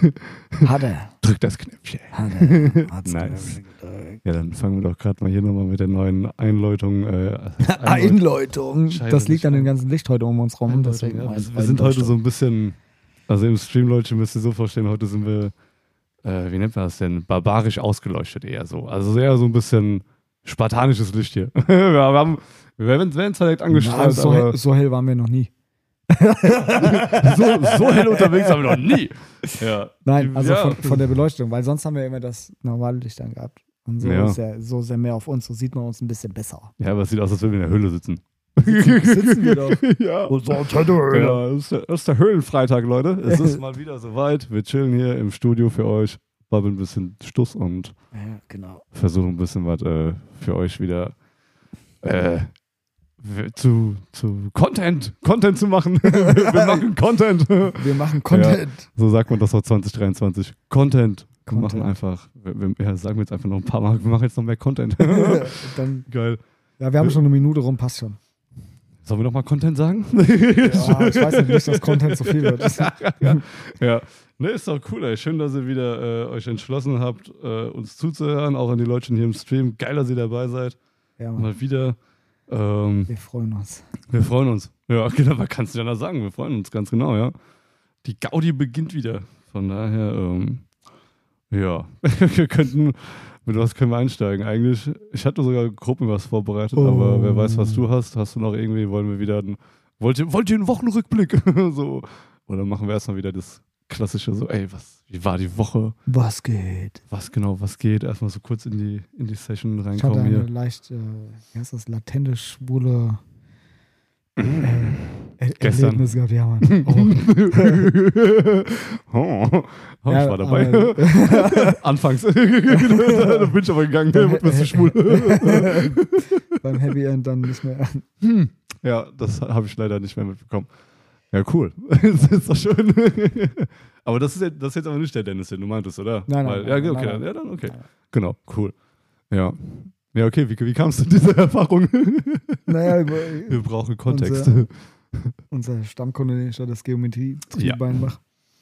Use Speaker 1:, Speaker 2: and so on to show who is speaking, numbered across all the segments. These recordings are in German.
Speaker 1: Hat er.
Speaker 2: Drück das Knöpfchen.
Speaker 1: Hat er. Hat's
Speaker 2: Nice.
Speaker 1: gedrückt.
Speaker 2: Ja, dann fangen wir doch gerade mal hier nochmal mit der neuen Einläutung. Äh. Scheiße,
Speaker 1: Das liegt an dem ganzen Licht heute um uns rum. Deswegen
Speaker 2: ja. Wir sind heute so ein bisschen, also im Stream, Leute, müsst ihr so vorstellen, heute sind wir, äh, wie nennt man das denn, barbarisch ausgeleuchtet eher so. Also eher so ein bisschen spartanisches Licht hier. wir haben, wir werden, zwar direkt
Speaker 1: Na,
Speaker 2: angestrahlt,
Speaker 1: so,
Speaker 2: aber
Speaker 1: hell, so hell waren wir noch nie.
Speaker 2: So, so hell unterwegs haben wir noch nie. Ja.
Speaker 1: Nein, also
Speaker 2: ja.
Speaker 1: von, von der Beleuchtung, weil sonst haben wir immer das normale Licht dann gehabt. Und so
Speaker 2: Ja.
Speaker 1: ist ja so sehr mehr auf uns, so sieht man uns ein bisschen besser.
Speaker 2: Ja, aber es sieht aus, als würden wir in der Höhle sitzen.
Speaker 1: sitzen wir doch.
Speaker 2: ja.
Speaker 1: Unser
Speaker 2: Ja, das ist, der, das ist der Höhlenfreitag, Leute. Es ist mal wieder soweit. Wir chillen hier im Studio für euch, babbeln ein bisschen Stuss und
Speaker 1: Ja, genau.
Speaker 2: versuchen ein bisschen was äh, für euch wieder äh, zu, zu Content, Content zu machen. wir machen Content.
Speaker 1: Wir machen Content.
Speaker 2: So sagt man das auch 2023. Content. Wir machen
Speaker 1: Content.
Speaker 2: einfach, wir, ja, sagen wir jetzt einfach noch ein paar Mal, wir machen jetzt noch mehr Content.
Speaker 1: Dann,
Speaker 2: Geil.
Speaker 1: ja, wir haben schon eine Minute rum, passt schon.
Speaker 2: Sollen wir noch mal Content sagen?
Speaker 1: Ja, ich weiß nicht, dass Content zu viel wird.
Speaker 2: ja, ne, ist doch cool, ey. Schön, dass ihr wieder äh, euch entschlossen habt, äh, uns zuzuhören, auch an die Leute hier im Stream. Geil, dass ihr dabei seid.
Speaker 1: Ja, Mann,
Speaker 2: Mal wieder. Ähm,
Speaker 1: wir freuen uns.
Speaker 2: wir freuen uns. Ja, genau, was kannst du denn da sagen? Wir freuen uns ganz genau, ja. Die Gaudi beginnt wieder. Von daher, ähm, ja, wir könnten, mit was können wir einsteigen? Eigentlich, ich hatte sogar Gruppen was vorbereitet,
Speaker 1: Oh.
Speaker 2: aber wer weiß, was du hast. Hast du noch irgendwie, wollen wir wieder, einen, wollt, ihr, wollt ihr einen Wochenrückblick? so. Oder machen wir erstmal wieder das klassische, so, ey, was, wie war die Woche?
Speaker 1: Was geht?
Speaker 2: Was genau, was geht? Erstmal so kurz in die, in die Session
Speaker 1: Ich hatte
Speaker 2: reinkommen
Speaker 1: eine
Speaker 2: hier.
Speaker 1: leicht, äh, wie heißt das, latente, schwule äh, Er
Speaker 2: Gestern.
Speaker 1: Erlebnis gehabt. Ja, Mann.
Speaker 2: oh, oh,
Speaker 1: Ja,
Speaker 2: ich war dabei.
Speaker 1: aber-
Speaker 2: Anfangs. da bin ich aber gegangen, wird mir zu schwul.
Speaker 1: Beim Happy End dann nicht mehr.
Speaker 2: ja, das habe ich leider nicht mehr mitbekommen. Ja, cool. das ist doch schön. aber das ist, jetzt, das ist jetzt aber nicht der Dennis, den du meintest, oder?
Speaker 1: Nein, nein,
Speaker 2: Weil,
Speaker 1: nein,
Speaker 2: ja,
Speaker 1: nein,
Speaker 2: okay,
Speaker 1: nein,
Speaker 2: ja, dann okay.
Speaker 1: nein.
Speaker 2: Genau, cool. Ja. Ja, okay, wie, wie kamst du zu dieser Erfahrung?
Speaker 1: Naja, über,
Speaker 2: Wir brauchen Kontext.
Speaker 1: Unser- unser Stammkunde, ich da das Geometrie
Speaker 2: Ja.
Speaker 1: Bein mache,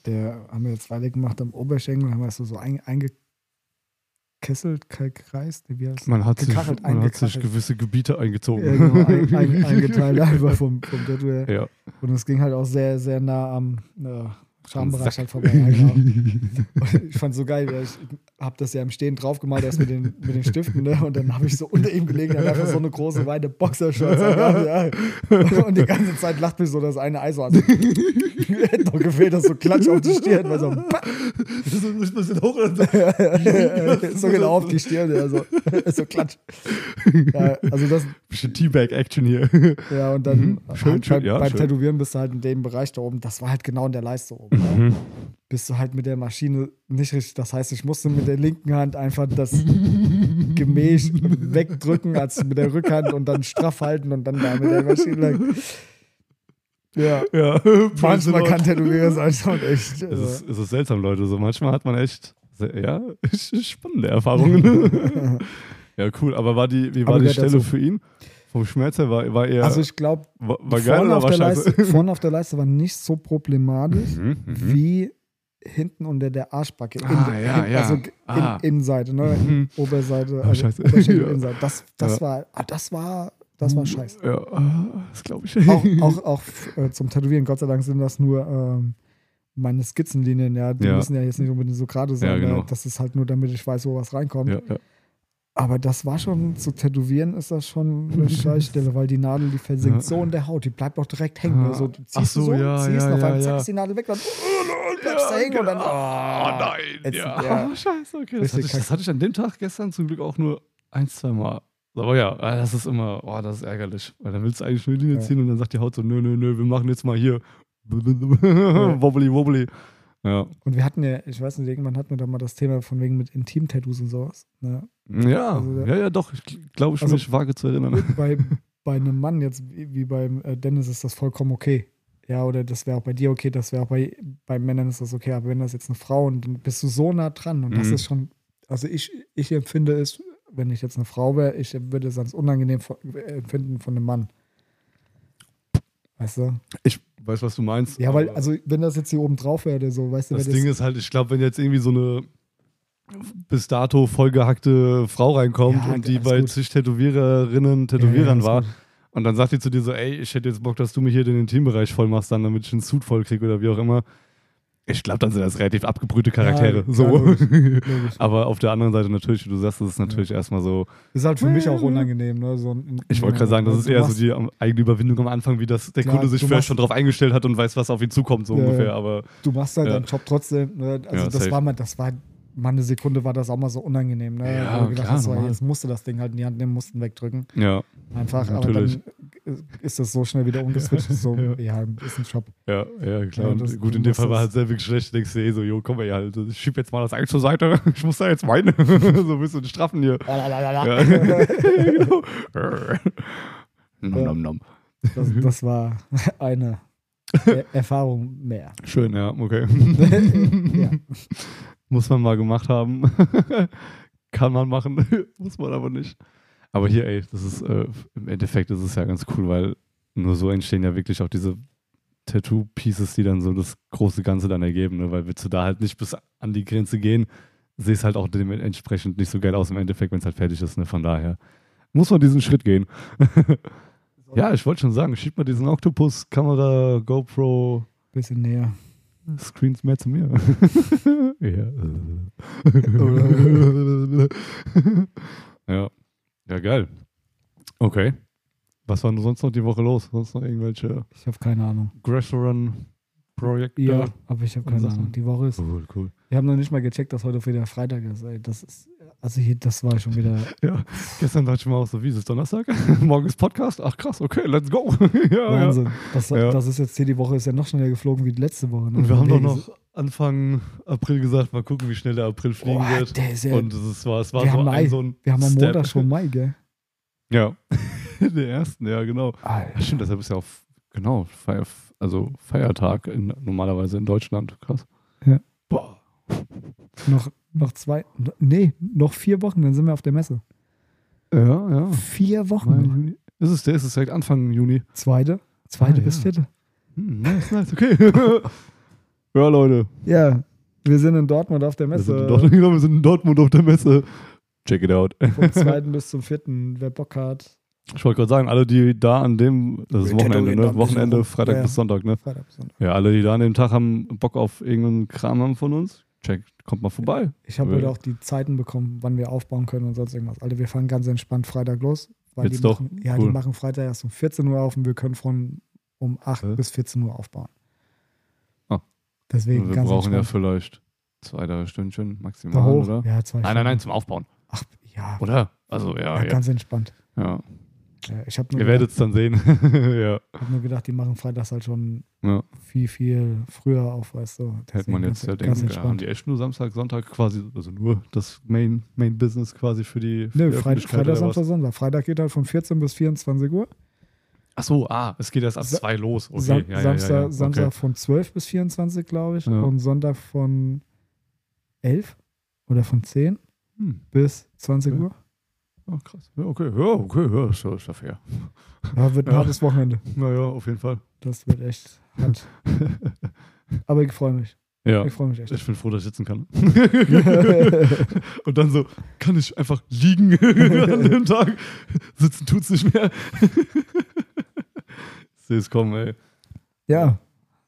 Speaker 1: der haben wir jetzt weiter gemacht am Oberschenkel, haben wir es so, so ein, eingekesselt, gekreist, wie heißt
Speaker 2: Man hat, sich, man hat sich gewisse Gebiete eingezogen.
Speaker 1: ja, genau, ein, ein, eingeteilt einfach vom, vom Tattoo.
Speaker 2: ja.
Speaker 1: Und es ging halt auch sehr, sehr nah am äh, Schambereich halt vorbei. Ja, genau. Und ich fand so geil, weil ich habe das ja im Stehen draufgemalt, erst mit den, mit den Stiften, ne? Und dann habe ich so unter ihm gelegen, dann einfach so eine große, weite Boxershorts. Ja. Und die ganze Zeit lacht mich so das eine Ei so an. Hätte noch gefehlt, dass so Klatsch auf die Stirn, weil so,
Speaker 2: Das ist ein bisschen hoch. Oder so.
Speaker 1: so genau auf die Stirn, ja, so, so Klatsch. Ja, also das,
Speaker 2: Bisschen Teabag-Action hier.
Speaker 1: ja, und dann
Speaker 2: Mhm. Schön,
Speaker 1: halt
Speaker 2: schön,
Speaker 1: beim,
Speaker 2: ja,
Speaker 1: beim
Speaker 2: schön.
Speaker 1: Tätowieren bist du halt in dem Bereich da oben, das war halt genau in der Leiste oben.
Speaker 2: Mhm.
Speaker 1: Ja. Bist du halt mit der Maschine nicht richtig. Das heißt, ich musste mit der linken Hand einfach das Gemäß wegdrücken, als mit der Rückhand und dann straff halten und dann da mit der Maschine lang. Ja.
Speaker 2: Ja,
Speaker 1: Manchmal kann Tätowierer sein schon echt.
Speaker 2: Es ist, es ist seltsam, Leute. So manchmal hat man echt sehr, ja, spannende Erfahrungen. ja, cool. Aber war die, wie war
Speaker 1: Aber
Speaker 2: die Stelle
Speaker 1: dazu.
Speaker 2: für ihn? Vom Schmerz her war, war eher
Speaker 1: also ich glaube, vorne, auf der? Leiste- vorne auf der Leiste war nicht so problematisch
Speaker 2: Mhm, mhm.
Speaker 1: wie hinten unter der Arschbacke.
Speaker 2: Ah, ja,
Speaker 1: in,
Speaker 2: ja.
Speaker 1: Also in,
Speaker 2: Ah.
Speaker 1: Innenseite, ne?
Speaker 2: Mhm.
Speaker 1: Oberseite,
Speaker 2: Ah,
Speaker 1: also
Speaker 2: scheiße.
Speaker 1: Oberschenkel,
Speaker 2: Ja.
Speaker 1: Innenseite. Das, das
Speaker 2: Ja.
Speaker 1: war, ah, das war, das war scheiße.
Speaker 2: Ja, ah, das glaube ich.
Speaker 1: auch, auch, auch äh, zum Tätowieren, Gott sei Dank sind das nur ähm, meine Skizzenlinien, ja. Die
Speaker 2: Ja.
Speaker 1: müssen ja jetzt nicht unbedingt so gerade sein.
Speaker 2: Ja, genau.
Speaker 1: ne? Das ist halt nur, damit ich weiß, wo was reinkommt.
Speaker 2: ja, ja.
Speaker 1: Aber das war schon, zu tätowieren ist das schon eine Scheißstelle, weil die Nadel, die versinkt
Speaker 2: Ja.
Speaker 1: so in der Haut, die bleibt auch direkt hängen.
Speaker 2: Ah.
Speaker 1: Also, du ziehst
Speaker 2: Ach so,
Speaker 1: du so,
Speaker 2: ja,
Speaker 1: ziehst
Speaker 2: ja,
Speaker 1: auf
Speaker 2: ja,
Speaker 1: einmal, zack,
Speaker 2: ja.
Speaker 1: ist die Nadel weg, dann uh, bleibst da hängen und dann.
Speaker 2: Oh
Speaker 1: ah,
Speaker 2: nein,
Speaker 1: Jetzt-
Speaker 2: ja.
Speaker 1: ja.
Speaker 2: Oh, scheiße, okay. Das hatte, ich, das hatte ich an dem Tag gestern zum Glück auch nur ein, zwei Mal. Aber ja, äh, das ist immer, oh, das ist ärgerlich. Weil dann willst du eigentlich eine Linie
Speaker 1: Ja.
Speaker 2: ziehen und dann sagt die Haut so, nö, nö, nö, wir machen jetzt mal hier wobbly, wobbly. Ja.
Speaker 1: Und wir hatten ja, ich weiß nicht, irgendwann hatten wir da mal das Thema von wegen mit Intim-Tattoos und sowas. Ne?
Speaker 2: Ja,
Speaker 1: Also,
Speaker 2: ja, ja, doch. Ich glaube, ich
Speaker 1: Also-
Speaker 2: mich vage zu erinnern.
Speaker 1: bei, bei einem Mann jetzt, wie beim äh, Dennis, ist das vollkommen okay. Ja, oder das wäre auch bei dir okay, das wäre auch bei, bei Männern ist das okay. Aber wenn das jetzt eine Frau und dann bist du so nah dran und das
Speaker 2: Mhm.
Speaker 1: ist schon, also ich, ich empfinde es, wenn ich jetzt eine Frau wäre, ich würde es als unangenehm äh, empfinden von einem Mann. Weißt du?
Speaker 2: Ich weiß, was du meinst.
Speaker 1: Ja, weil, also, wenn das jetzt hier oben drauf wäre, so, weißt du,
Speaker 2: das Ding ist halt, ich glaube, wenn jetzt irgendwie so eine bis dato vollgehackte Frau reinkommt
Speaker 1: Ja,
Speaker 2: und die bei
Speaker 1: gut.
Speaker 2: zig Tätowiererinnen, Tätowierern
Speaker 1: Ja,
Speaker 2: war
Speaker 1: gut.
Speaker 2: und dann sagt die zu dir so, ey, ich hätte jetzt Bock, dass du mich hier den Intimbereich voll machst, dann damit ich einen Suit voll kriege oder wie auch immer. Ich glaube, dann sind das relativ abgebrühte Charaktere.
Speaker 1: Ja,
Speaker 2: so.
Speaker 1: logisch, logisch.
Speaker 2: Aber auf der anderen Seite natürlich, wie du sagst, das ist natürlich erstmal so.
Speaker 1: Ist halt für mich auch unangenehm, ne? So ein,
Speaker 2: Ich wollte gerade sagen, das ist eher so
Speaker 1: machst-
Speaker 2: die am- eigene Überwindung am Anfang, wie das der
Speaker 1: Klar,
Speaker 2: Kunde sich vielleicht
Speaker 1: machst-
Speaker 2: schon drauf eingestellt hat und weiß, was auf ihn zukommt, so
Speaker 1: Ja,
Speaker 2: ungefähr.
Speaker 1: ja.
Speaker 2: Aber
Speaker 1: Du machst halt
Speaker 2: Ja.
Speaker 1: deinen Job trotzdem, ne? Also
Speaker 2: Ja,
Speaker 1: das
Speaker 2: safe.
Speaker 1: war mal, das war mal eine Sekunde war das auch mal so unangenehm, ne?
Speaker 2: Ja,
Speaker 1: du gedacht
Speaker 2: klar,
Speaker 1: hast, jetzt musste das Ding halt in die Hand nehmen, mussten wegdrücken.
Speaker 2: ja,
Speaker 1: Einfach,
Speaker 2: Natürlich.
Speaker 1: aber dann ist das so schnell wieder umgeswitcht. So, ja. ist ein Job.
Speaker 2: ja, ja, klar.
Speaker 1: Ja, das-
Speaker 2: gut, in dem Fall war halt sehr wirklich schlecht. Denkst du eh so, jo, komm mal hier halt, ich schieb jetzt mal das Ei zur Seite. Ich muss da jetzt weinen. so bist du die Straffen hier. Ja. genau. nom, nom, nom.
Speaker 1: Das, das war eine er Erfahrung mehr.
Speaker 2: Schön, ja, okay.
Speaker 1: ja.
Speaker 2: Muss man mal gemacht haben. Kann man machen, muss man aber nicht. Aber hier, ey, das ist äh, im Endeffekt ist es ja ganz cool, weil nur so entstehen ja wirklich auch diese Tattoo-Pieces, die dann so das große Ganze dann ergeben, ne? weil willst du da halt nicht bis an die Grenze gehen, siehst halt auch dementsprechend nicht so geil aus im Endeffekt, wenn es halt fertig ist. Ne? Von daher muss man diesen Schritt gehen. ja, ich wollte schon sagen, schieb mal diesen Octopus, Kamera, GoPro,
Speaker 1: Bisschen näher.
Speaker 2: Screens mehr zu mir. ja. ja. Ja, geil. Okay. Was war denn sonst noch die Woche los? Sonst noch irgendwelche
Speaker 1: Ich habe keine Ahnung.
Speaker 2: Grasshopper-Projekte?
Speaker 1: Ja, aber ich habe keine. Ahnung. Die Woche ist.
Speaker 2: Cool, cool.
Speaker 1: Wir haben noch nicht mal gecheckt, dass heute wieder Freitag ist. Ey. Das ist. Also hier, das war schon wieder.
Speaker 2: Ja, gestern dachte ich mir auch so, wie ist es Donnerstag? Morgen ist Podcast? Ach krass, okay, let's go. ja,
Speaker 1: Wahnsinn. Das,
Speaker 2: Ja.
Speaker 1: das ist jetzt hier die Woche ist ja noch schneller geflogen wie die letzte Woche. Ne?
Speaker 2: Und wir haben doch noch Anfang April gesagt, mal gucken, wie schnell der April fliegen
Speaker 1: Boah,
Speaker 2: wird.
Speaker 1: der ist ja,
Speaker 2: Und es war, es war so ein,
Speaker 1: Mai.
Speaker 2: so ein
Speaker 1: wir haben am
Speaker 2: Step.
Speaker 1: Montag schon Mai, gell?
Speaker 2: Ja, der ersten, ja, genau.
Speaker 1: Alter.
Speaker 2: stimmt, deshalb ist ja auch, genau, Feier, also Feiertag in, normalerweise in Deutschland. Krass.
Speaker 1: Ja. Noch, noch zwei. Nee, noch vier Wochen, dann sind wir auf der Messe.
Speaker 2: Ja, ja.
Speaker 1: Vier Wochen.
Speaker 2: Ist es der? Ist es direkt Anfang Juni?
Speaker 1: Zweite. Zweite
Speaker 2: Ah,
Speaker 1: bis
Speaker 2: ja.
Speaker 1: vierte.
Speaker 2: Hm, nice, nice, okay. ja, Leute.
Speaker 1: Ja, wir sind in Dortmund auf der
Speaker 2: Wir
Speaker 1: Messe.
Speaker 2: sind, in Dortmund, genau, wir sind in Dortmund auf der Messe. Check it out.
Speaker 1: Vom zweiten bis zum vierten, wer Bock hat.
Speaker 2: Ich wollte gerade sagen, alle, die da an dem, das ist
Speaker 1: Wir
Speaker 2: Wochenende, ne? Wochenende. Freitag
Speaker 1: ja.
Speaker 2: bis Sonntag, ne?
Speaker 1: Freitag bis Sonntag.
Speaker 2: Ja, alle, die da an dem Tag haben, Bock auf irgendeinen Kram haben von uns, check, kommt mal vorbei.
Speaker 1: Ich habe
Speaker 2: Ja.
Speaker 1: heute auch die Zeiten bekommen, wann wir aufbauen können und sonst irgendwas. Alter, wir fangen ganz entspannt Freitag los. Weil
Speaker 2: Jetzt
Speaker 1: die
Speaker 2: doch?
Speaker 1: Machen, ja,
Speaker 2: Cool.
Speaker 1: die machen Freitag erst um 14 Uhr auf und wir können von um 8
Speaker 2: Hä?
Speaker 1: bis 14 Uhr aufbauen.
Speaker 2: Ah.
Speaker 1: Deswegen
Speaker 2: wir
Speaker 1: ganz
Speaker 2: brauchen ja
Speaker 1: entspannt.
Speaker 2: vielleicht zwei, drei Stündchen maximal, oder?
Speaker 1: Ja, zwei
Speaker 2: Nein, nein, nein, zum Aufbauen.
Speaker 1: Ach, ja,
Speaker 2: Oder? Also,
Speaker 1: ja,
Speaker 2: ja, ja.
Speaker 1: ganz entspannt.
Speaker 2: ja.
Speaker 1: Ja, ich habe nur,
Speaker 2: Ihr werdet es dann sehen. ja.
Speaker 1: hab nur gedacht, die machen freitags halt schon
Speaker 2: ja.
Speaker 1: viel, viel früher auf, weißt du.
Speaker 2: Hätte man
Speaker 1: Deswegen
Speaker 2: jetzt ja denken, ja, haben die echt nur Samstag, Sonntag quasi, also nur das Main, Main Business quasi für die, für
Speaker 1: Nö,
Speaker 2: die
Speaker 1: Freitag, Freitag? Samstag, Sonntag. Freitag geht halt von 14 bis 24 Uhr.
Speaker 2: Ach so, ah, es geht erst ab
Speaker 1: Sa-
Speaker 2: zwei los. Okay,
Speaker 1: Sam
Speaker 2: ja,
Speaker 1: Samstag,
Speaker 2: ja, ja.
Speaker 1: Samstag
Speaker 2: Okay.
Speaker 1: von 12 bis 24, glaube ich. Und Sonntag von 11 oder von 10
Speaker 2: Hm.
Speaker 1: bis 20
Speaker 2: Okay.
Speaker 1: Uhr.
Speaker 2: Oh, krass. Ja, okay, ja, okay, ja, ist, ja- ist ja fair.
Speaker 1: Ja, wird ein
Speaker 2: Ja.
Speaker 1: hartes Wochenende.
Speaker 2: Naja, auf jeden Fall.
Speaker 1: Das wird echt hart. Aber ich freue mich.
Speaker 2: ja.
Speaker 1: Ich freue mich echt.
Speaker 2: Ich bin froh, dass ich sitzen kann. Und dann so, kann ich einfach liegen an dem Tag. Sitzen tut's nicht mehr. Seh es kommen, ey.
Speaker 1: ja,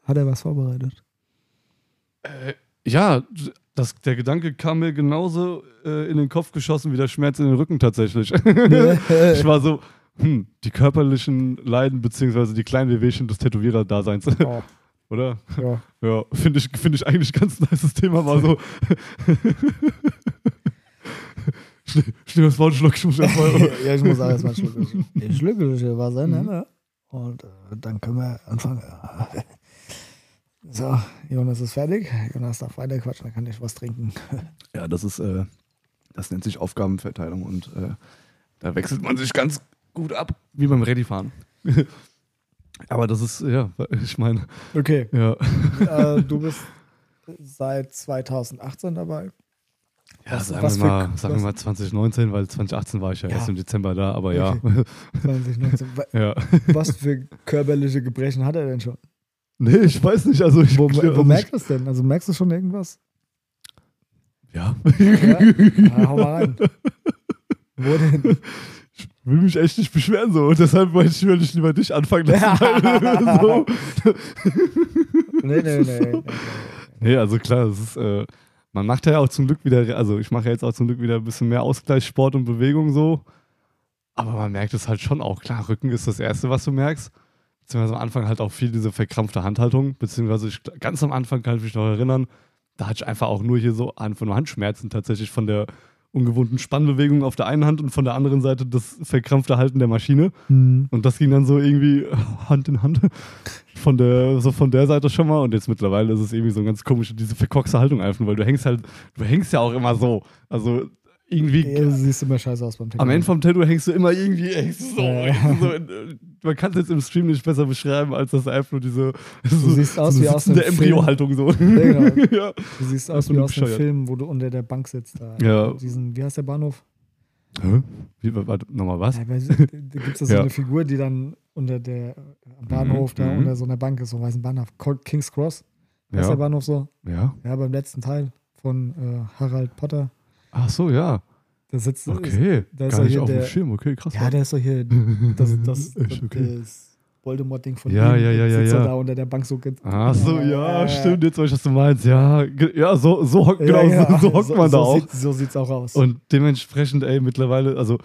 Speaker 1: hat er was vorbereitet?
Speaker 2: Äh, ja, das, der Gedanke kam mir genauso äh, in den Kopf geschossen wie der Schmerz in den Rücken tatsächlich. ich war so, hm, die körperlichen Leiden beziehungsweise die kleinen Wehwehchen des Tätowierer-Daseins,
Speaker 1: oh,
Speaker 2: oder?
Speaker 1: ja.
Speaker 2: Ja, finde ich, find ich eigentlich ganz nice Thema, war so. Schnell, das Wort schluck, ich muss erstmal.
Speaker 1: ja, ich muss alles mal schlucken. Ich schlucke das hier was, ne? Und äh, dann können wir anfangen. So, Jonas ist fertig. Jonas darf weiter quatschen, dann kann ich was trinken.
Speaker 2: Ja, das ist, äh, das nennt sich Aufgabenverteilung und äh, da wechselt man sich ganz gut ab, wie beim Readyfahren. Aber das ist, ja, ich meine,
Speaker 1: Okay,
Speaker 2: ja.
Speaker 1: äh, du bist seit 2018 dabei.
Speaker 2: Ja,
Speaker 1: Was-
Speaker 2: sagen,
Speaker 1: was
Speaker 2: wir
Speaker 1: für-
Speaker 2: mal, sagen wir mal 2019, weil 2018 war ich ja,
Speaker 1: Ja.
Speaker 2: erst im Dezember da, aber ja.
Speaker 1: 2019. Wa-
Speaker 2: ja.
Speaker 1: Was für körperliche Gebrechen hat er denn schon?
Speaker 2: Nee, ich weiß nicht. Also ich,
Speaker 1: Wo,
Speaker 2: also
Speaker 1: wo
Speaker 2: ich-
Speaker 1: merkst du es denn? Also merkst du schon irgendwas?
Speaker 2: Ja.
Speaker 1: Ja? ja hau mal rein. Wo denn?
Speaker 2: Ich will mich echt nicht beschweren so. Und deshalb wollte ich will ich lieber dich anfangen lassen. weil, so.
Speaker 1: Nee, nee, nee. nee.
Speaker 2: Also klar, das ist, äh, man macht ja auch zum Glück wieder, also ich mache ja jetzt auch zum Glück wieder ein bisschen mehr Ausgleichssport und Bewegung so. Aber man merkt es halt schon auch. Klar, Rücken ist das Erste, was du merkst. Beziehungsweise am Anfang halt auch viel diese verkrampfte Handhaltung. Beziehungsweise ich, ganz am Anfang kann ich mich noch erinnern, da hatte ich einfach auch nur hier so einfach nur Handschmerzen tatsächlich von der ungewohnten Spannbewegung auf der einen Hand und von der anderen Seite das verkrampfte Halten der Maschine.
Speaker 1: Hm.
Speaker 2: Und das ging dann so irgendwie Hand in Hand von der, so von der Seite schon mal. Und jetzt mittlerweile ist es irgendwie so eine ganz komische, diese verkorkste Haltung einfach, weil du hängst halt, du hängst ja auch immer so. Also irgendwie
Speaker 1: Ja, du siehst immer scheiße aus beim
Speaker 2: am Ende vom Tattoo hängst du immer irgendwie du so.
Speaker 1: Ja.
Speaker 2: So in, man kann es jetzt im Stream nicht besser beschreiben, als das einfach nur diese
Speaker 1: Du siehst aus
Speaker 2: so
Speaker 1: wie
Speaker 2: eine
Speaker 1: aus dem
Speaker 2: sitzende
Speaker 1: Film.
Speaker 2: Embryo-Haltung so.
Speaker 1: genau.
Speaker 2: ja.
Speaker 1: Du siehst aus wie aus dem
Speaker 2: bescheuert.
Speaker 1: Film, wo du unter der Bank sitzt. Da.
Speaker 2: Ja.
Speaker 1: Diesen, wie heißt der Bahnhof?
Speaker 2: Hä? Wie, warte, nochmal was?
Speaker 1: Ja, da gibt es da so
Speaker 2: Ja.
Speaker 1: eine Figur, die dann unter der am Bahnhof, da
Speaker 2: Mhm.
Speaker 1: unter so einer Bank ist, so einen weißen Bahnhof. King's Cross. Ist der
Speaker 2: Ja.
Speaker 1: Bahnhof so?
Speaker 2: ja.
Speaker 1: Ja, beim letzten Teil von äh, Harald Potter.
Speaker 2: Ach so, ja.
Speaker 1: Da sitzt
Speaker 2: Okay.
Speaker 1: da ist
Speaker 2: Gar nicht
Speaker 1: hier
Speaker 2: auf dem
Speaker 1: der-
Speaker 2: Schirm. Okay, krass.
Speaker 1: Ja, der ist doch hier das, das,
Speaker 2: Echt, okay.
Speaker 1: das Voldemort-Ding von
Speaker 2: Ja,
Speaker 1: ihm.
Speaker 2: ja, ja, ja,
Speaker 1: sitzt
Speaker 2: ja.
Speaker 1: da unter der Bank so.
Speaker 2: Ach so, ja,
Speaker 1: Äh,
Speaker 2: stimmt, jetzt weiß ich, was du meinst. Ja, ja so, so,
Speaker 1: Ja,
Speaker 2: genau,
Speaker 1: ja,
Speaker 2: so, so hockt man
Speaker 1: so
Speaker 2: da auch.
Speaker 1: Sieht, so sieht's auch aus.
Speaker 2: Und dementsprechend, ey, mittlerweile, also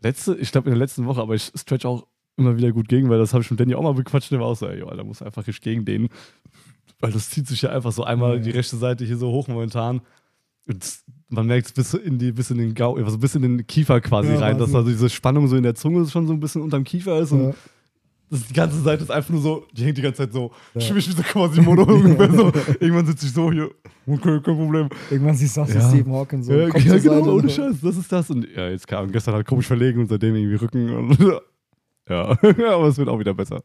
Speaker 2: letzte, ich glaube in der letzten Woche, aber ich stretch auch immer wieder gut gegen, weil das habe ich mit Danny auch mal bequatscht, der war auch so, ey, da muss einfach richtig gegen den. Weil das zieht sich ja einfach so einmal die rechte Seite hier so hoch momentan. Und man merkt es bis in die, bis in den Gau, also bis in den Kiefer quasi
Speaker 1: Ja,
Speaker 2: rein, dass also diese Spannung so in der Zunge schon so ein bisschen unterm Kiefer ist und das, die ganze Seite ist einfach nur so, die hängt die ganze Zeit so,
Speaker 1: Ja.
Speaker 2: schwimmig wie so Quasimodo ungefähr so. Irgendwann sitze ich so hier, okay, kein Problem.
Speaker 1: Irgendwann siehst du wie
Speaker 2: Ja.
Speaker 1: Stephen Hawking so.
Speaker 2: Ja, ja genau, ohne Scheiß, das ist das. Und ja, jetzt kam gestern halt komisch verlegen und seitdem irgendwie Rücken und ja, aber es wird auch wieder besser.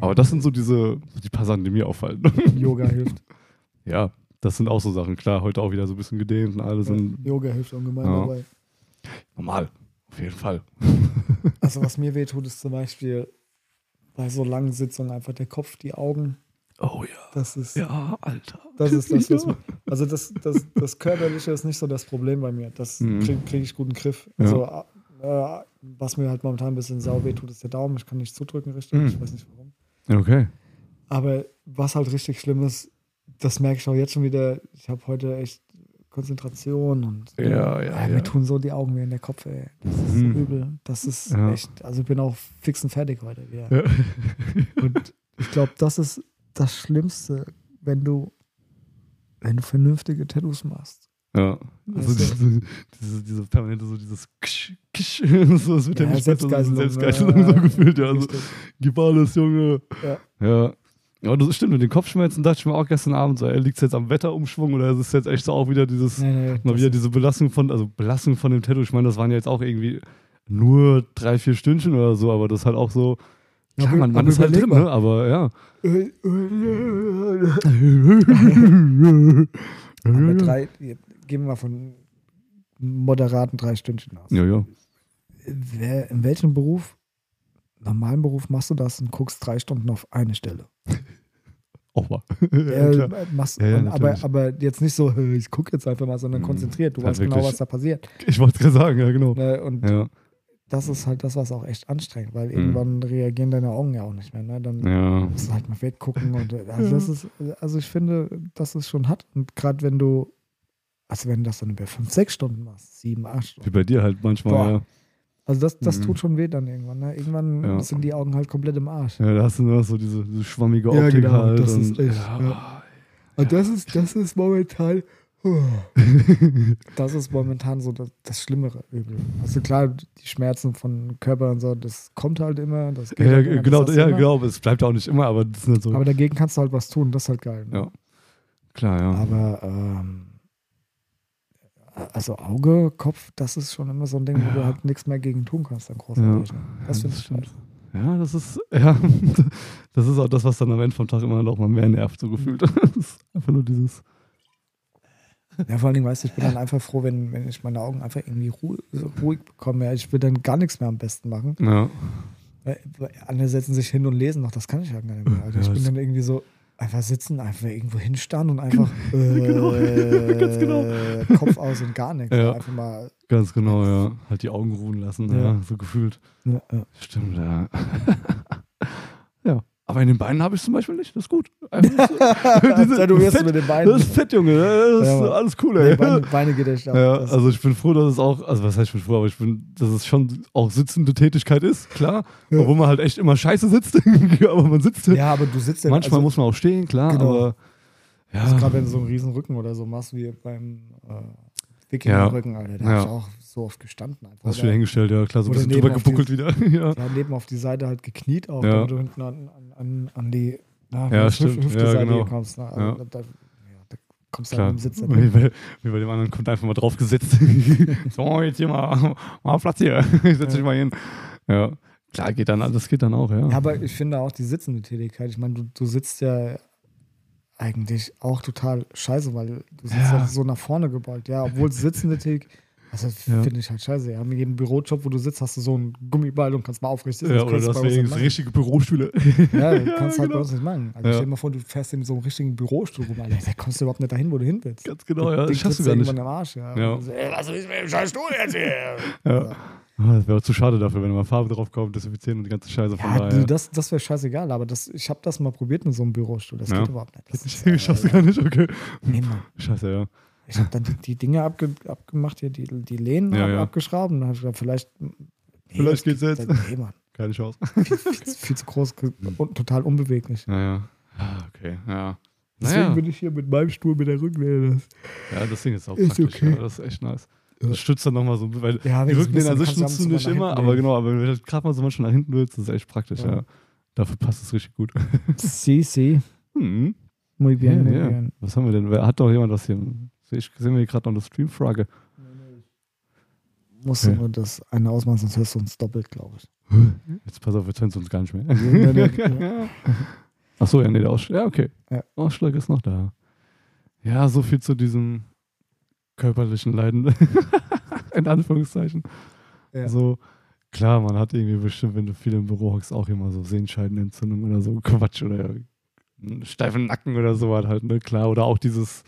Speaker 2: Aber das sind so diese, so die paar Sachen, die mir auffallen.
Speaker 1: Yoga hilft.
Speaker 2: ja, das sind auch so Sachen. Klar, heute auch wieder so ein bisschen gedehnt und alles. Und
Speaker 1: Yoga hilft ungemein
Speaker 2: Ja.
Speaker 1: dabei.
Speaker 2: normal, auf jeden Fall.
Speaker 1: Also was mir wehtut, ist zum Beispiel bei so langen Sitzungen einfach der Kopf, die Augen.
Speaker 2: Oh ja.
Speaker 1: Das ist,
Speaker 2: Ja, Alter.
Speaker 1: das, ist das, was
Speaker 2: Ja.
Speaker 1: also das, das, das Körperliche ist nicht so das Problem bei mir. Das
Speaker 2: Mhm.
Speaker 1: kriege krieg ich guten Griff.
Speaker 2: Ja.
Speaker 1: Also äh, was mir halt momentan ein bisschen sau wehtut, ist der Daumen. Ich kann nicht zudrücken richtig.
Speaker 2: Mhm.
Speaker 1: Ich weiß nicht warum.
Speaker 2: Okay.
Speaker 1: Aber was halt richtig schlimm ist, das merke ich auch jetzt schon wieder. Ich habe heute echt Konzentration und
Speaker 2: Ja, ja,
Speaker 1: mir
Speaker 2: ja.
Speaker 1: tun so die Augen weh in der Kopf, ey. Das ist so
Speaker 2: Mhm.
Speaker 1: übel. Das ist echt, also ich bin auch fix und fertig heute. Ja. Und ich glaube, das ist das Schlimmste, wenn du, wenn du vernünftige Tattoos machst.
Speaker 2: Ja. Also diese, diese, diese permanente, so dieses Ksch, Ksch, so, das wird ja,
Speaker 1: Ja,
Speaker 2: nicht besser, so
Speaker 1: Selbstgeißelung,
Speaker 2: Selbstgeißelung so gefühlt, ja. Also, gib alles, Junge.
Speaker 1: Ja.
Speaker 2: Ja. Ja, das stimmt. Mit den Kopfschmerzen dachte ich mir auch gestern Abend so, liegt es jetzt am Wetterumschwung oder ist es jetzt echt so auch wieder dieses,
Speaker 1: Nee, nee,
Speaker 2: mal wieder diese Belastung von, also Belastung von dem Tattoo. Ich meine, das waren ja jetzt auch irgendwie nur drei, vier Stündchen oder so, aber das ist halt auch so, klar, man, man ist halt drin, ne? aber ja.
Speaker 1: Aber drei, gehen wir mal von moderaten drei Stündchen aus.
Speaker 2: Ja, ja.
Speaker 1: Wer, in welchem Beruf, normalen Beruf, machst du das und guckst drei Stunden auf eine Stelle?
Speaker 2: Auch mal.
Speaker 1: Ja,
Speaker 2: ja,
Speaker 1: machst,
Speaker 2: Ja,
Speaker 1: aber, aber jetzt nicht so, "Hä, ich gucke jetzt einfach mal, sondern
Speaker 2: Mhm.
Speaker 1: konzentriert. Du
Speaker 2: Halt
Speaker 1: weißt genau,
Speaker 2: wirklich.
Speaker 1: was da passiert.
Speaker 2: Ich wollte es gerade sagen, ja, genau.
Speaker 1: Ne? Und das ist halt das, was auch echt anstrengend, weil irgendwann reagieren deine Augen ja auch nicht mehr. Ne? Dann musst du halt mal weggucken. Und, äh, also, das ist, also ich finde, dass es schon hat. Und gerade wenn du, also wenn du das dann über fünf, sechs Stunden machst, sieben, acht
Speaker 2: Wie
Speaker 1: Stunden.
Speaker 2: bei dir halt manchmal,
Speaker 1: Boah.
Speaker 2: ja.
Speaker 1: Also das, das
Speaker 2: Mhm.
Speaker 1: tut schon weh dann irgendwann. Ne? Irgendwann
Speaker 2: Ja.
Speaker 1: sind die Augen halt komplett im Arsch.
Speaker 2: Ja, da hast du nur so diese, diese schwammige
Speaker 1: Ja,
Speaker 2: Optik
Speaker 1: genau,
Speaker 2: halt.
Speaker 1: das
Speaker 2: und,
Speaker 1: ist echt,
Speaker 2: ja.
Speaker 1: ja. Und das ist, das ist momentan. Das ist momentan so das, das Schlimmere Übel. Also klar, die Schmerzen von Körper und so, das kommt halt immer. Das geht
Speaker 2: Ja,
Speaker 1: halt
Speaker 2: ja,
Speaker 1: immer,
Speaker 2: genau,
Speaker 1: das
Speaker 2: ja,
Speaker 1: immer.
Speaker 2: genau. Es bleibt ja auch nicht immer, aber das ist nicht so.
Speaker 1: Aber dagegen kannst du halt was tun, das ist halt geil. Ne?
Speaker 2: ja. Klar, ja.
Speaker 1: Aber ähm, also Auge, Kopf, das ist schon immer so ein Ding, wo du
Speaker 2: Ja.
Speaker 1: halt nichts mehr gegen tun kannst, dann großartig. Ne? Das
Speaker 2: Ja,
Speaker 1: finde ich
Speaker 2: stimmt. Ja, das ist, ja, das ist auch das, was dann am Ende vom Tag immer noch mal mehr nervt, so gefühlt. Das ist einfach nur dieses.
Speaker 1: Ja, vor allen Dingen, weißt du, ich bin dann einfach froh, wenn, wenn ich meine Augen einfach irgendwie ruhig, ruhig bekomme. Ja, ich will dann gar nichts mehr am besten machen.
Speaker 2: Ja.
Speaker 1: Weil, andere setzen sich hin und lesen noch, das kann ich ja gar nicht mehr. Also
Speaker 2: Ja,
Speaker 1: ich bin dann irgendwie so, einfach sitzen, einfach irgendwo hinstarren und einfach
Speaker 2: Genau.
Speaker 1: äh,
Speaker 2: Ganz genau.
Speaker 1: Kopf aus und gar nichts.
Speaker 2: Ja.
Speaker 1: Einfach mal,
Speaker 2: Ganz genau, ja. Halt die Augen ruhen lassen, ja,
Speaker 1: Ja.
Speaker 2: so gefühlt.
Speaker 1: ja, ja.
Speaker 2: Stimmt, ja. Aber in den Beinen habe ich zum Beispiel nicht. Das ist gut. Einfach so. Diese-
Speaker 1: du
Speaker 2: Fett-
Speaker 1: mit den Beinen.
Speaker 2: Das ist fett, Junge. Das ist
Speaker 1: Ja,
Speaker 2: alles cool,
Speaker 1: Nee,
Speaker 2: ey.
Speaker 1: Beine, Beine geht echt ab.
Speaker 2: Ja, also ich bin froh, dass es auch, also was heißt ich bin froh, aber ich bin, dass es schon auch sitzende Tätigkeit ist, klar.
Speaker 1: Ja.
Speaker 2: Obwohl man halt echt immer scheiße sitzt, aber man sitzt.
Speaker 1: ja, aber du sitzt ja
Speaker 2: Manchmal
Speaker 1: also,
Speaker 2: muss man auch stehen, klar,
Speaker 1: Genau.
Speaker 2: aber ja.
Speaker 1: also gerade wenn du so einen riesen Rücken oder so machst, wie beim äh, Wikinger-Rücken, Alter, da
Speaker 2: Ja.
Speaker 1: ich auch so oft gestanden. Einfach.
Speaker 2: Hast du hingestellt, ja klar, so ein bisschen drüber gebuckelt wieder. ja.
Speaker 1: ja, neben auf die Seite halt gekniet auch,
Speaker 2: Ja.
Speaker 1: damit du hinten an, an, an, die na,
Speaker 2: Ja, stimmt.
Speaker 1: Hüfte
Speaker 2: Ja, genau.
Speaker 1: kommst. Ne? Also
Speaker 2: Ja.
Speaker 1: da, da, da kommst du halt im Sitz.
Speaker 2: Wie bei, wie bei dem anderen kommt einfach mal drauf gesetzt. so, jetzt hier mal, mal Platz hier. Ich setz dich mal hin. Ja, klar, geht dann, das geht dann auch, ja.
Speaker 1: Ja, aber ich finde auch die sitzende Tätigkeit, ich meine, du, du sitzt ja eigentlich auch total scheiße, weil du sitzt
Speaker 2: Ja.
Speaker 1: ja. so nach vorne gebeugt. Ja, obwohl sitzende Tätigkeit, also
Speaker 2: Ja.
Speaker 1: finde ich halt scheiße. Ja, in jedem Bürojob, wo du sitzt, hast du so einen Gummiball und kannst mal aufrichten.
Speaker 2: ja,
Speaker 1: Das
Speaker 2: oder
Speaker 1: kannst
Speaker 2: das
Speaker 1: bei uns
Speaker 2: wäre
Speaker 1: nicht
Speaker 2: so
Speaker 1: machen.
Speaker 2: richtige Bürostühle.
Speaker 1: Ja, du
Speaker 2: Ja,
Speaker 1: kannst halt
Speaker 2: genau.
Speaker 1: bei uns nicht machen. Also
Speaker 2: Ja.
Speaker 1: stell dir mal vor, du fährst in so einem richtigen Bürostuhl rum, Alter. Da kommst du überhaupt nicht dahin, wo du hin willst.
Speaker 2: Ganz genau, ja, das schaffst du gar nicht.
Speaker 1: am Arsch, ja.
Speaker 2: Ja.
Speaker 1: So, ey, was ist mit dem scheiß Stuhl jetzt hier?
Speaker 2: Ja. Ah, Das wäre zu schade dafür, wenn mal Farbe drauf kommt, desinfizieren und die ganze Scheiße von
Speaker 1: Ja,
Speaker 2: daher.
Speaker 1: das, das wäre scheißegal, aber das, ich habe das mal probiert mit so einem Bürostuhl. Das
Speaker 2: Ja.
Speaker 1: geht überhaupt nicht. Das ist,
Speaker 2: Das schaffst du gar nicht, okay.
Speaker 1: nee, Mann.
Speaker 2: Scheiße, ja.
Speaker 1: Ich habe dann die, die Dinge abge, abgemacht, hier, die, die Lehnen
Speaker 2: Ja,
Speaker 1: ab,
Speaker 2: ja.
Speaker 1: abgeschraubt und dann habe ich gedacht, vielleicht. Nee,
Speaker 2: Vielleicht geht's jetzt.
Speaker 1: Nee, Mann.
Speaker 2: Keine Chance.
Speaker 1: Viel, viel, viel zu groß und total unbeweglich.
Speaker 2: Naja. Okay, ja.
Speaker 1: Deswegen
Speaker 2: Naja.
Speaker 1: bin ich hier mit meinem Stuhl mit der Rücklehne. Das,
Speaker 2: Ja, das Ding ist auch
Speaker 1: Ist
Speaker 2: praktisch.
Speaker 1: okay.
Speaker 2: Ja, das ist echt nice. Das stützt dann nochmal so, weil
Speaker 1: Ja,
Speaker 2: die Rücklehne an
Speaker 1: bisschen,
Speaker 2: sich
Speaker 1: kannst du
Speaker 2: nicht immer, aber genau, aber wenn du gerade mal so manchmal nach hinten willst, das ist echt praktisch, ja.
Speaker 1: Ja.
Speaker 2: Dafür passt es richtig gut.
Speaker 1: Sí, sí.
Speaker 2: Hm.
Speaker 1: Muy bien,
Speaker 2: Ja,
Speaker 1: muy
Speaker 2: ja.
Speaker 1: bien.
Speaker 2: Was haben wir denn? Hat doch jemand was hier? Ich, sehen wir gerade noch eine Streamfrage.
Speaker 1: Musst du
Speaker 2: Okay.
Speaker 1: nur das eine ausmachen, sonst hörst du uns doppelt, glaube ich.
Speaker 2: Jetzt pass auf, jetzt hören sie uns gar nicht mehr. Achso, ja, nee, der Ausschlag. Ja, okay.
Speaker 1: Ja.
Speaker 2: Ausschlag ist noch da. Ja, so viel zu diesem körperlichen Leiden. In Anführungszeichen.
Speaker 1: Ja.
Speaker 2: So, klar, man hat irgendwie bestimmt, wenn du viel im Büro hockst, auch immer so Sehenscheidenentzündung oder so Quatsch oder einen steifen Nacken oder so halt, ne? Klar. Oder auch dieses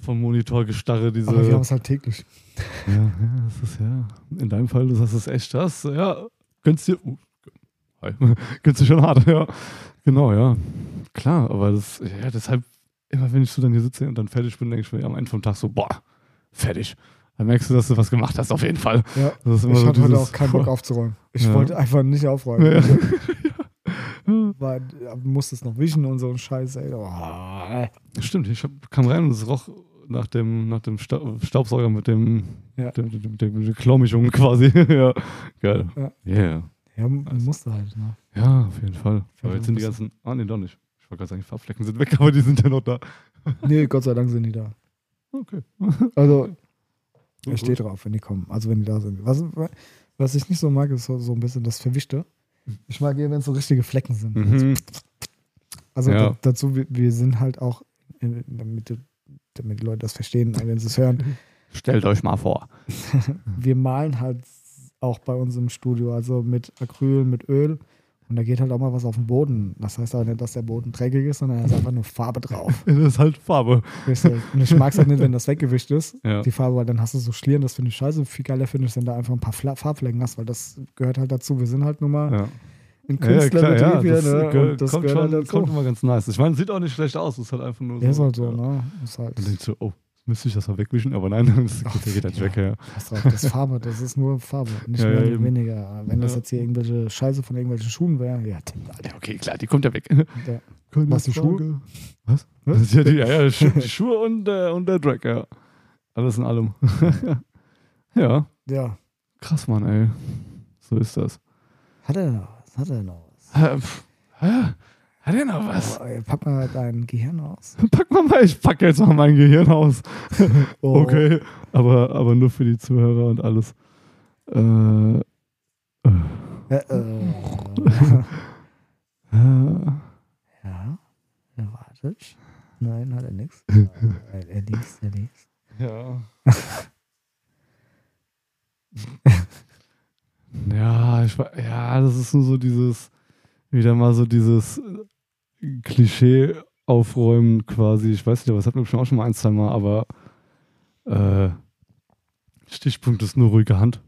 Speaker 2: vom Monitor gestarre, diese.
Speaker 1: Aber wir haben es halt täglich.
Speaker 2: Ja, ja, das ist ja. In deinem Fall, das ist echt das. Ja, gönnst dir. Uh, hi. gönnst dir schon hart, ja. Genau, ja. Klar, aber das, ja, deshalb, immer wenn ich so dann hier sitze und dann fertig bin, denke ich mir am Ende vom Tag so, boah, fertig. Dann merkst du, dass du was gemacht hast, auf jeden Fall.
Speaker 1: Ja.
Speaker 2: Das ist immer
Speaker 1: Ich
Speaker 2: so
Speaker 1: hatte heute auch keinen Bock aufzuräumen. Ich
Speaker 2: Ja.
Speaker 1: wollte einfach nicht aufräumen.
Speaker 2: Ja.
Speaker 1: War, musste es noch wischen und so ein Scheiß, ey. Oh.
Speaker 2: Stimmt, ich hab, kam rein und es roch nach dem, nach dem Sta- Staubsauger mit dem,
Speaker 1: Ja.
Speaker 2: dem, dem, dem, Klaumischung quasi. ja, geil.
Speaker 1: Ja.
Speaker 2: Yeah.
Speaker 1: Ja, musste halt. Ne?
Speaker 2: Ja, auf jeden Fall. Aber jetzt sind die ganzen. Ah, nee, doch nicht. Ich wollte gerade sagen, die Farbflecken sind weg, aber die sind ja noch da.
Speaker 1: Nee, Gott sei Dank sind die da.
Speaker 2: Okay.
Speaker 1: Also,
Speaker 2: Gut,
Speaker 1: ich stehe drauf, wenn die kommen. Also, wenn die da sind. Was, was ich nicht so mag, ist so, so ein bisschen das Verwischte. Ich mag eher, wenn es so richtige Flecken sind.
Speaker 2: Mhm.
Speaker 1: Also
Speaker 2: Ja.
Speaker 1: da, dazu, wir, wir sind halt auch, in, damit, die Leute das verstehen, wenn sie es hören,
Speaker 2: Stellt euch mal vor.
Speaker 1: wir malen halt auch bei uns im Studio, also mit Acryl, mit Öl. Und da geht halt auch mal was auf den Boden. Das heißt aber nicht, dass der Boden dreckig ist, sondern da ist einfach nur Farbe drauf.
Speaker 2: Das ist halt Farbe.
Speaker 1: Und ich mag es halt nicht, wenn das weggewischt ist,
Speaker 2: Ja.
Speaker 1: die Farbe, weil dann hast du so Schlieren, das finde ich scheiße. Viel geiler finde ich, wenn da einfach ein paar Fla Farbflecken hast, weil das gehört halt dazu. Wir sind halt nun mal
Speaker 2: Ja.
Speaker 1: Ein
Speaker 2: Ja, ja, klar, ja.
Speaker 1: Künstlerbetrieb hier,
Speaker 2: Das,
Speaker 1: ne? Und das
Speaker 2: kommt, schon,
Speaker 1: halt
Speaker 2: kommt immer ganz nice. Ich meine, sieht auch nicht schlecht aus. Es ist halt einfach nur so.
Speaker 1: Ja, ist halt so,
Speaker 2: ja.
Speaker 1: ne? Ist halt,
Speaker 2: Dann denkst du, oh, müsste ich das mal wegwischen? Aber nein, das
Speaker 1: Ach,
Speaker 2: geht, der geht halt
Speaker 1: ja.
Speaker 2: weg. Ja.
Speaker 1: was das ist Farbe, das ist nur Farbe, nicht
Speaker 2: Ja,
Speaker 1: mehr
Speaker 2: ja, eben.
Speaker 1: weniger. Wenn das
Speaker 2: Ja.
Speaker 1: jetzt hier irgendwelche Scheiße von irgendwelchen Schuhen wäre, ja,
Speaker 2: ja, okay, klar, die kommt ja weg.
Speaker 1: Ja.
Speaker 2: Keine
Speaker 1: Was, die
Speaker 2: Frage. Was? Das ist ja, die, ja, ja, die Schuhe und, äh, und der Drag, ja. Alles in allem. ja,
Speaker 1: ja.
Speaker 2: krass, Mann, ey. So ist das.
Speaker 1: Hat er was? Hat er noch was?
Speaker 2: Hat er noch was?
Speaker 1: Oh, pack mal dein Gehirn aus.
Speaker 2: Pack mal mal, ich pack jetzt mal mein Gehirn aus.
Speaker 1: Oh.
Speaker 2: Okay, aber, aber nur für die Zuhörer und alles. Äh, äh,
Speaker 1: Äh, äh,
Speaker 2: äh,
Speaker 1: ja, ja, wartet. Nein, hat er nichts. er, er liest, er liest.
Speaker 2: Ja. Ja, ich, ja, das ist nur so dieses, wieder mal so dieses äh, Klischee aufräumen quasi. Ich weiß nicht, was hatten wir schon auch schon mal ein, zwei Mal, aber äh, Stichpunkt ist nur ruhige Hand.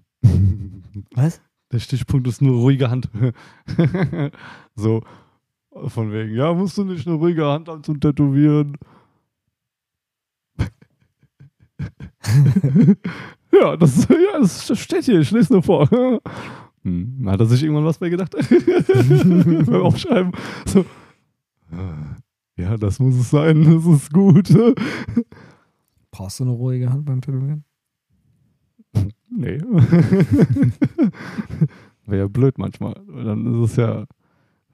Speaker 1: Was?
Speaker 2: Der Stichpunkt ist nur ruhige Hand. so, von wegen, ja, musst du nicht eine ruhige Hand haben zum Tätowieren. ja, das, ja, das steht hier, ich lese nur vor. Hm, hat er sich irgendwann was bei gedacht? Beim Aufschreiben. So. äh, Ja, das muss es sein, das ist gut.
Speaker 1: Brauchst du eine ruhige Hand beim Tätowieren?
Speaker 2: Nee. Wäre ja blöd manchmal. Dann ist es ja,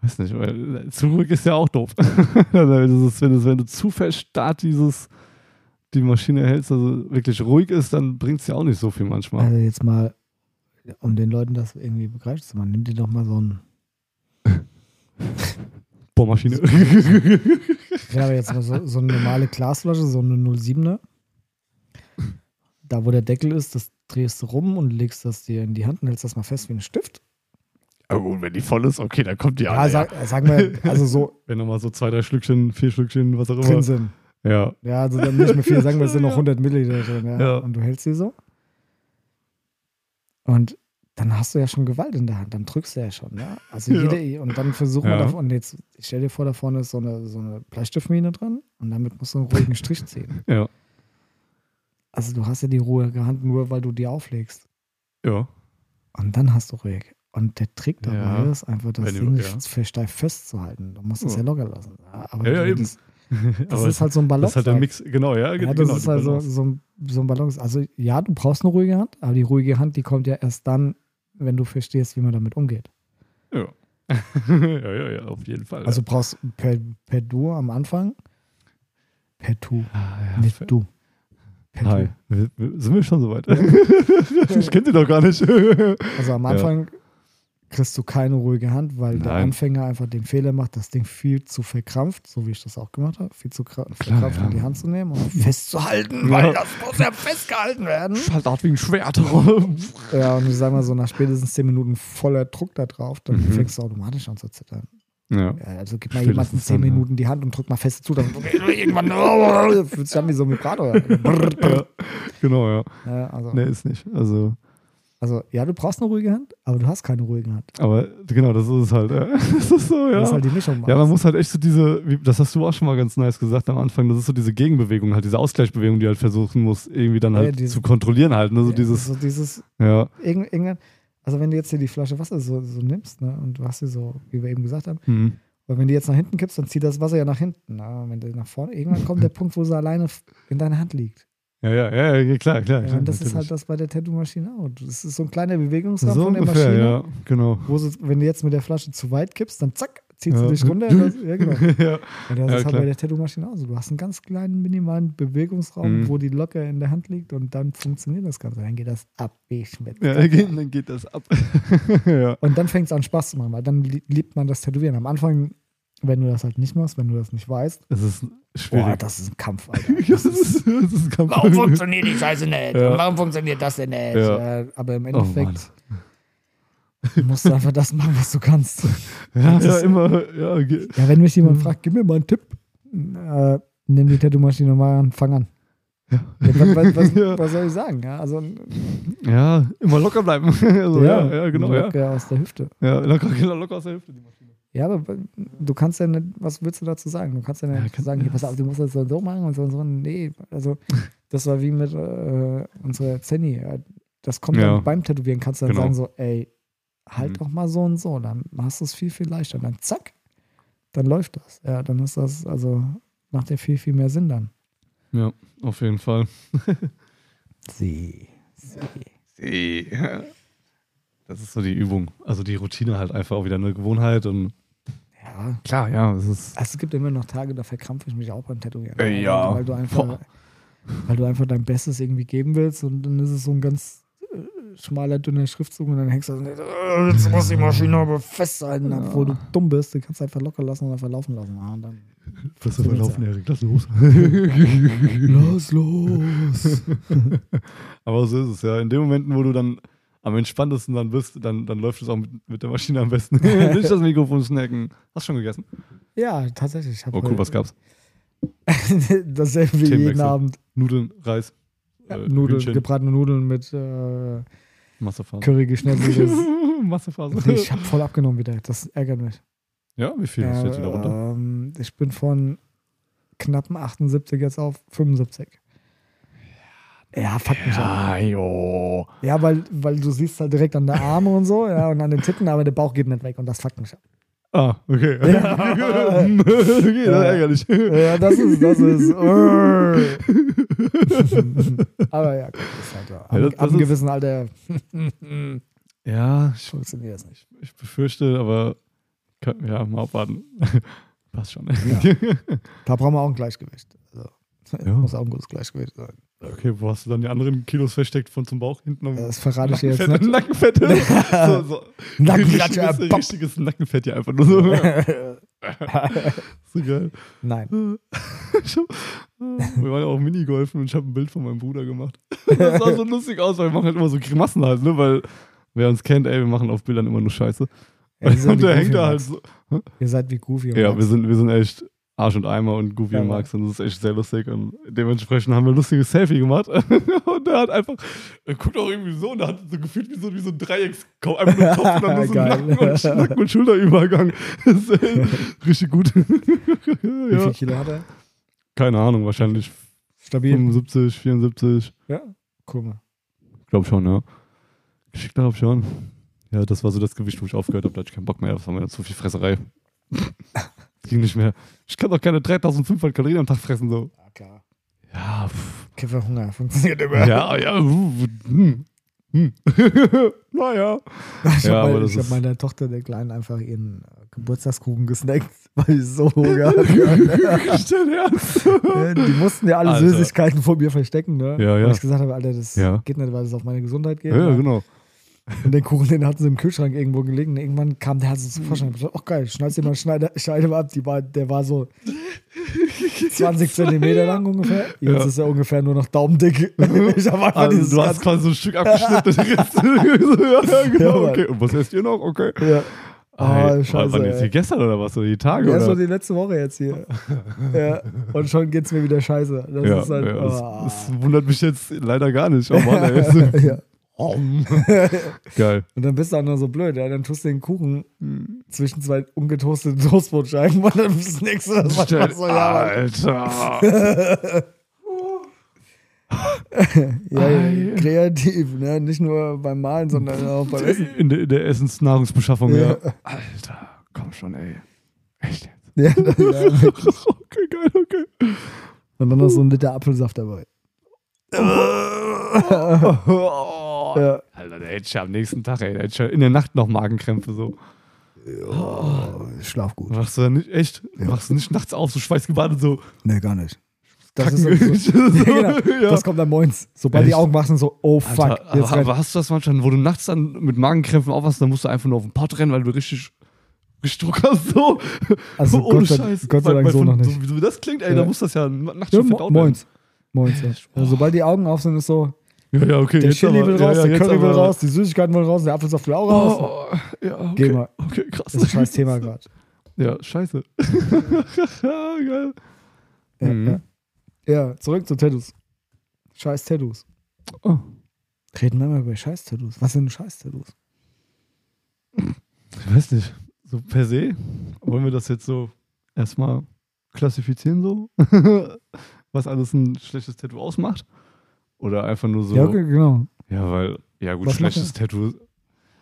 Speaker 2: weiß nicht, weil zu ruhig ist ja auch doof. wenn, du, wenn du zu verstarrt dieses, die Maschine hältst, also wirklich ruhig ist, dann bringt es ja auch nicht so viel manchmal.
Speaker 1: Also jetzt mal, um den Leuten das irgendwie begreiflich zu machen, nimm dir doch mal so ein,
Speaker 2: Bohrmaschine.
Speaker 1: ja, aber jetzt mal so, so eine normale Glasflasche, so eine 07er. Da, wo der Deckel ist, das drehst du rum und legst das dir in die Hand und hältst das mal fest wie ein Stift.
Speaker 2: Aber gut, wenn die voll ist, okay, dann kommt die
Speaker 1: Ja,
Speaker 2: an.
Speaker 1: sag, sagen wir, also so
Speaker 2: Wenn nochmal so zwei, drei Schlückchen, vier Schlückchen, was auch
Speaker 1: drin
Speaker 2: immer.
Speaker 1: sind.
Speaker 2: Ja.
Speaker 1: Ja, also dann nicht mehr viel, sagen wir, es sind noch 100 Milliliter drin. Ja.
Speaker 2: Ja.
Speaker 1: Und du hältst sie so. Und dann hast du ja schon Gewalt in der Hand, dann drückst du ja schon. Ja? Also
Speaker 2: Ja.
Speaker 1: jede, und dann versuchen wir
Speaker 2: Ja.
Speaker 1: davon, und jetzt, ich stell dir vor, da vorne ist so eine, so eine Bleistiftmine dran und damit musst du einen ruhigen Strich ziehen.
Speaker 2: Ja.
Speaker 1: Also du hast ja die ruhige Hand nur, weil du die auflegst.
Speaker 2: Ja.
Speaker 1: Und dann hast du ruhig. Und der Trick dabei
Speaker 2: Ja.
Speaker 1: ist einfach, das
Speaker 2: Wenn du-
Speaker 1: Ding nicht
Speaker 2: ja.
Speaker 1: für steif festzuhalten. Du musst es
Speaker 2: Ja.
Speaker 1: locker lassen. Aber
Speaker 2: Ja, ja, eben.
Speaker 1: das, das ist halt so ein Ballon.
Speaker 2: das ist halt der Mix, genau, ja,
Speaker 1: Ja, das
Speaker 2: genau.
Speaker 1: ist
Speaker 2: die
Speaker 1: halt so,
Speaker 2: Balance.
Speaker 1: so, ein, so ein Ballon. Also ja, du brauchst eine ruhige Hand, aber die ruhige Hand, die kommt ja erst dann, wenn du verstehst, wie man damit umgeht.
Speaker 2: Ja. ja, ja, ja, auf jeden Fall.
Speaker 1: Also du brauchst per, per Du am Anfang, per Tu,
Speaker 2: ja. Ah, ja,
Speaker 1: mit
Speaker 2: fe-
Speaker 1: Du. Per
Speaker 2: Hi.
Speaker 1: Du.
Speaker 2: Sind wir schon soweit? ich kenne sie doch gar nicht.
Speaker 1: Also am
Speaker 2: Ja.
Speaker 1: Kriegst du keine ruhige Hand, weil der
Speaker 2: Nein.
Speaker 1: Anfänger einfach den Fehler macht, das Ding viel zu verkrampft, so wie ich das auch gemacht habe, viel zu kra- verkrampft
Speaker 2: ja.
Speaker 1: in die Hand zu nehmen und festzuhalten,
Speaker 2: Ja.
Speaker 1: weil das muss ja festgehalten werden.
Speaker 2: Schallart wie ein Schwert.
Speaker 1: Ja, und ich sag mal so, nach spätestens 10 Minuten voller Druck da drauf, dann
Speaker 2: Mhm.
Speaker 1: fängst du automatisch an zu zittern.
Speaker 2: ja.
Speaker 1: Ja, also gib mal jemandem 10
Speaker 2: dann.
Speaker 1: Minuten die Hand und drück mal fest zu, dann irgendwann fühlt sich an wie so ein Vibrator.
Speaker 2: ja. Genau, ja.
Speaker 1: Ja, also,
Speaker 2: Nee, ist nicht. Also,
Speaker 1: also, ja, du brauchst eine ruhige Hand, aber du hast keine ruhige Hand.
Speaker 2: aber genau, das ist es halt. Ja. Das ist so, ja.
Speaker 1: Das ist halt die Mischung.
Speaker 2: Ja, man muss halt echt so diese, wie, das hast du auch schon mal ganz nice gesagt am Anfang, das ist so diese Gegenbewegung, halt diese Ausgleichsbewegung, die halt versuchen muss, irgendwie dann
Speaker 1: Ja,
Speaker 2: halt
Speaker 1: diese-
Speaker 2: zu kontrollieren halt. Ne? So
Speaker 1: ja,
Speaker 2: dieses,
Speaker 1: so dieses
Speaker 2: ja.
Speaker 1: irgend, irgendwann, also wenn du jetzt hier die Flasche Wasser so, so nimmst, ne, und du hast sie so, wie wir eben gesagt haben,
Speaker 2: Hm.
Speaker 1: weil wenn die jetzt nach hinten kippst, dann zieht das Wasser ja nach hinten. Ne? Und wenn du nach vorne, irgendwann kommt der Punkt, wo sie alleine in deiner Hand liegt.
Speaker 2: Ja, ja, ja, ja, klar, klar.
Speaker 1: Ja, und das ist
Speaker 2: natürlich.
Speaker 1: halt das bei der Tattoo-Maschine auch. Das ist so ein kleiner Bewegungsraum
Speaker 2: so
Speaker 1: von der
Speaker 2: ungefähr,
Speaker 1: Maschine.
Speaker 2: ja, genau.
Speaker 1: Wo sie, wenn du jetzt mit der Flasche zu weit kippst, dann zack, zieht
Speaker 2: Ja.
Speaker 1: sie dich runter. Das, ja, genau.
Speaker 2: ja.
Speaker 1: Und das
Speaker 2: Ja,
Speaker 1: ist halt
Speaker 2: klar.
Speaker 1: bei der Tattoo-Maschine auch so. Du hast einen ganz kleinen, minimalen Bewegungsraum,
Speaker 2: Mhm.
Speaker 1: wo die locker in der Hand liegt und dann funktioniert das Ganze. Dann geht das ab wie Schmidt.
Speaker 2: ja dann, geht, dann geht das ab. ja.
Speaker 1: Und dann fängt es an Spaß zu machen, weil dann li- liebt man das Tätowieren. Am Anfang, wenn du das halt nicht machst, wenn du das nicht weißt,
Speaker 2: Es ist
Speaker 1: boah,
Speaker 2: schwierig.
Speaker 1: das ist ein Kampf, Alter.
Speaker 2: das ist, das ist ein Kampf.
Speaker 1: Warum funktioniert die Scheiße nicht?
Speaker 2: Ja.
Speaker 1: Warum funktioniert das denn nicht?
Speaker 2: Ja.
Speaker 1: Äh, aber im
Speaker 2: Oh,
Speaker 1: Endeffekt musst du einfach das machen, was du kannst.
Speaker 2: Ja,
Speaker 1: Das
Speaker 2: ja, immer. Ja, ge-
Speaker 1: Ja, wenn mich jemand
Speaker 2: Mhm.
Speaker 1: fragt, gib mir mal einen Tipp, äh, nimm die Tattoo-Maschine mal an, fang an.
Speaker 2: Ja.
Speaker 1: Ja, was, was,
Speaker 2: Ja.
Speaker 1: was soll ich sagen? Ja, also,
Speaker 2: immer locker bleiben. also, ja, genau. Ja,
Speaker 1: locker aus der Hüfte.
Speaker 2: ja locker, locker aus der Hüfte. Die Maschine.
Speaker 1: Ja, aber du kannst ja nicht, was willst du dazu sagen? Du kannst ja nicht
Speaker 2: Ja, kann-
Speaker 1: sagen, hier, pass auf, du musst das so und so machen und so und so. Nee, also das war wie mit äh, unserer Zenny. Ja. Das kommt
Speaker 2: Ja.
Speaker 1: dann beim Tätowieren, kannst du dann
Speaker 2: Genau.
Speaker 1: sagen so, ey, halt
Speaker 2: Mhm.
Speaker 1: doch mal so und so, dann hast du es viel, viel leichter. Dann zack, dann läuft das. Ja, dann ist das, also macht ja viel, viel mehr Sinn dann.
Speaker 2: Ja, auf jeden Fall.
Speaker 1: Sie. Sie.
Speaker 2: Das ist so die Übung. Also die Routine halt einfach auch wieder eine Gewohnheit und
Speaker 1: Ja.
Speaker 2: klar, ja, es ist.
Speaker 1: Also es gibt immer noch Tage, da verkrampfe ich mich auch beim Tätowieren.
Speaker 2: Äh, ja.
Speaker 1: Weil du einfach,
Speaker 2: Boah.
Speaker 1: weil du einfach dein Bestes irgendwie geben willst und dann ist es so ein ganz äh, schmaler, dünner Schriftzug und dann hängst du so, äh, jetzt muss die Maschine aber festhalten,
Speaker 2: Ja.
Speaker 1: obwohl du dumm bist. Du kannst einfach locker lassen und einfach laufen lassen. Ja, und dann
Speaker 2: Was soll laufen, Erik? Lass los.
Speaker 1: Lass los.
Speaker 2: Aber so ist es ja. In den Momenten, wo du dann am entspanntesten dann bist, dann, dann läuft es auch mit, mit der Maschine am besten. Nicht das Mikrofon snacken. Hast du schon gegessen?
Speaker 1: ja, tatsächlich.
Speaker 2: Oh cool, was gab's?
Speaker 1: Dasselbe wie jeden. Abend.
Speaker 2: Nudeln, Reis,
Speaker 1: Ja,
Speaker 2: äh,
Speaker 1: Nudeln,
Speaker 2: Hühnchen,
Speaker 1: gebratene Nudeln mit äh. Curry geschnetzeltes.
Speaker 2: Massephase.
Speaker 1: ich habe voll abgenommen wieder. Das ärgert mich.
Speaker 2: Ja, wie viel ist jetzt wieder runter?
Speaker 1: ähm, ich bin von knappen 78 jetzt auf 75. Ja, fuck mich.
Speaker 2: Ja, jo.
Speaker 1: Ja, weil, weil du siehst halt direkt an der Arme und so, ja, und an den Titten, aber der Bauch geht nicht weg und das fuckt mich ab.
Speaker 2: Ah, okay.
Speaker 1: Ja.
Speaker 2: okay, das ist
Speaker 1: Ja.
Speaker 2: ärgerlich.
Speaker 1: Ja, das ist, das ist. aber ja, gut, ist halt. Ab,
Speaker 2: Ja, das-
Speaker 1: ab
Speaker 2: das
Speaker 1: einem gewissen Alter
Speaker 2: Ja, ich,
Speaker 1: funktioniert das nicht.
Speaker 2: ich befürchte, aber ja, mal abwarten. Passt schon.
Speaker 1: Da brauchen wir auch ein Gleichgewicht. Also,
Speaker 2: Ja.
Speaker 1: Muss auch ein gutes Gleichgewicht sein.
Speaker 2: Okay, wo hast du dann die anderen Kilos versteckt von zum Bauch hinten
Speaker 1: Das verrate ich dir jetzt
Speaker 2: Nackenfett?
Speaker 1: nicht.
Speaker 2: Nackenfette? so, so.
Speaker 1: Nackenklatsche,
Speaker 2: richtiges, richtiges Nackenfett hier einfach nur so. so geil.
Speaker 1: Nein.
Speaker 2: Hab, wir waren ja auch Minigolfen und ich habe ein Bild von meinem Bruder gemacht. Das sah so lustig aus, weil wir machen halt immer so Grimassen halt, ne? Weil wer uns kennt, ey, wir machen auf Bildern immer nur Scheiße.
Speaker 1: Ja,
Speaker 2: und der hängt da halt so.
Speaker 1: Ihr seid wie Goofy.
Speaker 2: Ja, wir sind, wir sind echt Arsch und Eimer und Goofy
Speaker 1: Ja,
Speaker 2: und. Max und das ist echt sehr lustig und dementsprechend haben wir ein lustiges Selfie gemacht und der hat einfach, er guckt auch irgendwie so und der hat so gefühlt wie so, wie so ein Dreiecks, einfach nur Kopf und dann nur so. Nacken und, Nacken und Schulterübergang. Das ist äh, richtig gut.
Speaker 1: Wie
Speaker 2: ja.
Speaker 1: viel Kilo hat er?
Speaker 2: Keine Ahnung, wahrscheinlich
Speaker 1: Stabil.
Speaker 2: 75, 74.
Speaker 1: Ja, cool. mal.
Speaker 2: Glaub schon, ja. Geschickt glaube schon. Ja, das war so das Gewicht, wo ich aufgehört habe. Da hatte ich keinen Bock mehr. Das war mir zu viel Fresserei. Ging nicht mehr. Ich kann doch keine 3500 Kalorien am Tag fressen, so.
Speaker 1: Ja, klar.
Speaker 2: Ja, pff.
Speaker 1: Kifferhunger funktioniert immer.
Speaker 2: ja, ja. Hm. Hm. naja.
Speaker 1: Ich
Speaker 2: Ja,
Speaker 1: habe hab meiner Tochter, der Kleinen, einfach ihren Geburtstagskuchen gesnackt, weil ich so Hunger hatte. Ja, Die mussten ja alle
Speaker 2: Alter.
Speaker 1: Süßigkeiten vor mir verstecken, ne?
Speaker 2: Ja, ja.
Speaker 1: Und ich gesagt habe, Alter, das
Speaker 2: Ja.
Speaker 1: geht nicht, weil es auf meine Gesundheit geht.
Speaker 2: Ja,
Speaker 1: ne?
Speaker 2: genau.
Speaker 1: Und den Kuchen, den hatten sie im Kühlschrank irgendwo gelegen. Und irgendwann kam der, hat so zum Vorschein. Ich hab gesagt, ach geil, schneidest dir mal Schneide, Scheide mal ab. Die war, der war so 20 Zentimeter lang ungefähr. Jetzt
Speaker 2: Ja.
Speaker 1: ist er ungefähr nur noch daumendick. Ich einfach
Speaker 2: Also, du hast quasi so ein Stück abgeschnitten. ja, genau. Okay. Und was esst ihr noch? Okay.
Speaker 1: Ja.
Speaker 2: Ah,
Speaker 1: Oh, scheiße.
Speaker 2: Wann jetzt hier gestern oder was? Oder die Tage?
Speaker 1: Ja, so die letzte Woche jetzt hier. ja. Und schon geht's mir wieder scheiße. Das
Speaker 2: Ja,
Speaker 1: ist halt.
Speaker 2: ja,
Speaker 1: oh.
Speaker 2: das, das wundert mich jetzt leider gar nicht. Oh Mann, ey.
Speaker 1: ja.
Speaker 2: Geil.
Speaker 1: Und dann bist du auch nur so blöd, ja. Dann tust du den Kuchen zwischen zwei ungetoasteten Toastbrotscheiben und dann das nächste, das einfach so, ja.
Speaker 2: Alter.
Speaker 1: ja, kreativ, ne? Nicht nur beim Malen, sondern auch beim Essen.
Speaker 2: In der, in der Essensnahrungsbeschaffung, ja.
Speaker 1: Ja.
Speaker 2: Alter, komm schon, ey. Echt jetzt?
Speaker 1: Ja, ja.
Speaker 2: okay, geil, okay.
Speaker 1: Und dann noch so ein Liter Apfelsaft dabei.
Speaker 2: Oh.
Speaker 1: Ja.
Speaker 2: Alter, der hätte ich ja am nächsten Tag, ey. Der hätte ich ja in der Nacht noch Magenkrämpfe so.
Speaker 1: Oh, ich schlaf gut.
Speaker 2: Machst du da nicht, echt? Machst du nicht nachts auf, so schweißgebadet, so.
Speaker 1: Nee, gar nicht. Das ist so, ja, genau.
Speaker 2: Ja.
Speaker 1: Das kommt dann moins. Sobald die? Augen wachsen, so, oh fuck.
Speaker 2: Alter,
Speaker 1: jetzt
Speaker 2: aber, hast du das manchmal, wo du nachts dann mit Magenkrämpfen aufwachst, dann musst du einfach nur auf den Pott rennen, weil du richtig Druck hast, so.
Speaker 1: Also
Speaker 2: Ohne
Speaker 1: Gott sei-
Speaker 2: Scheiß.
Speaker 1: Gott sei Dank
Speaker 2: weil
Speaker 1: so
Speaker 2: von-
Speaker 1: noch nicht.
Speaker 2: So, wie so das klingt, ey,
Speaker 1: Ja.
Speaker 2: da muss das ja nachts
Speaker 1: ja,
Speaker 2: schon
Speaker 1: mo moins. Moins, ja. Also, sobald die Augen auf sind, ist so,
Speaker 2: werden. Ja, ja, okay.
Speaker 1: der Chili will raus,
Speaker 2: ja,
Speaker 1: der Curry will raus, die Süßigkeiten will raus, der Apfelsaft will auch raus.
Speaker 2: Oh, ja, okay.
Speaker 1: Geh mal.
Speaker 2: Okay, krass.
Speaker 1: Das ist ein scheiß Thema gerade.
Speaker 2: Ja, scheiße. Geil.
Speaker 1: Ja,
Speaker 2: Mhm.
Speaker 1: ja. zurück zu Tattoos. Scheiß Tattoos.
Speaker 2: Oh.
Speaker 1: Reden wir mal über scheiß Tattoos. Was sind scheiß Tattoos?
Speaker 2: Ich weiß nicht. So per se, wollen wir das jetzt so erstmal klassifizieren, so? Was alles ein schlechtes Tattoo ausmacht? Oder einfach nur so.
Speaker 1: Ja, okay, genau.
Speaker 2: Ja, weil, ja gut,
Speaker 1: Was
Speaker 2: schlechtes Tattoo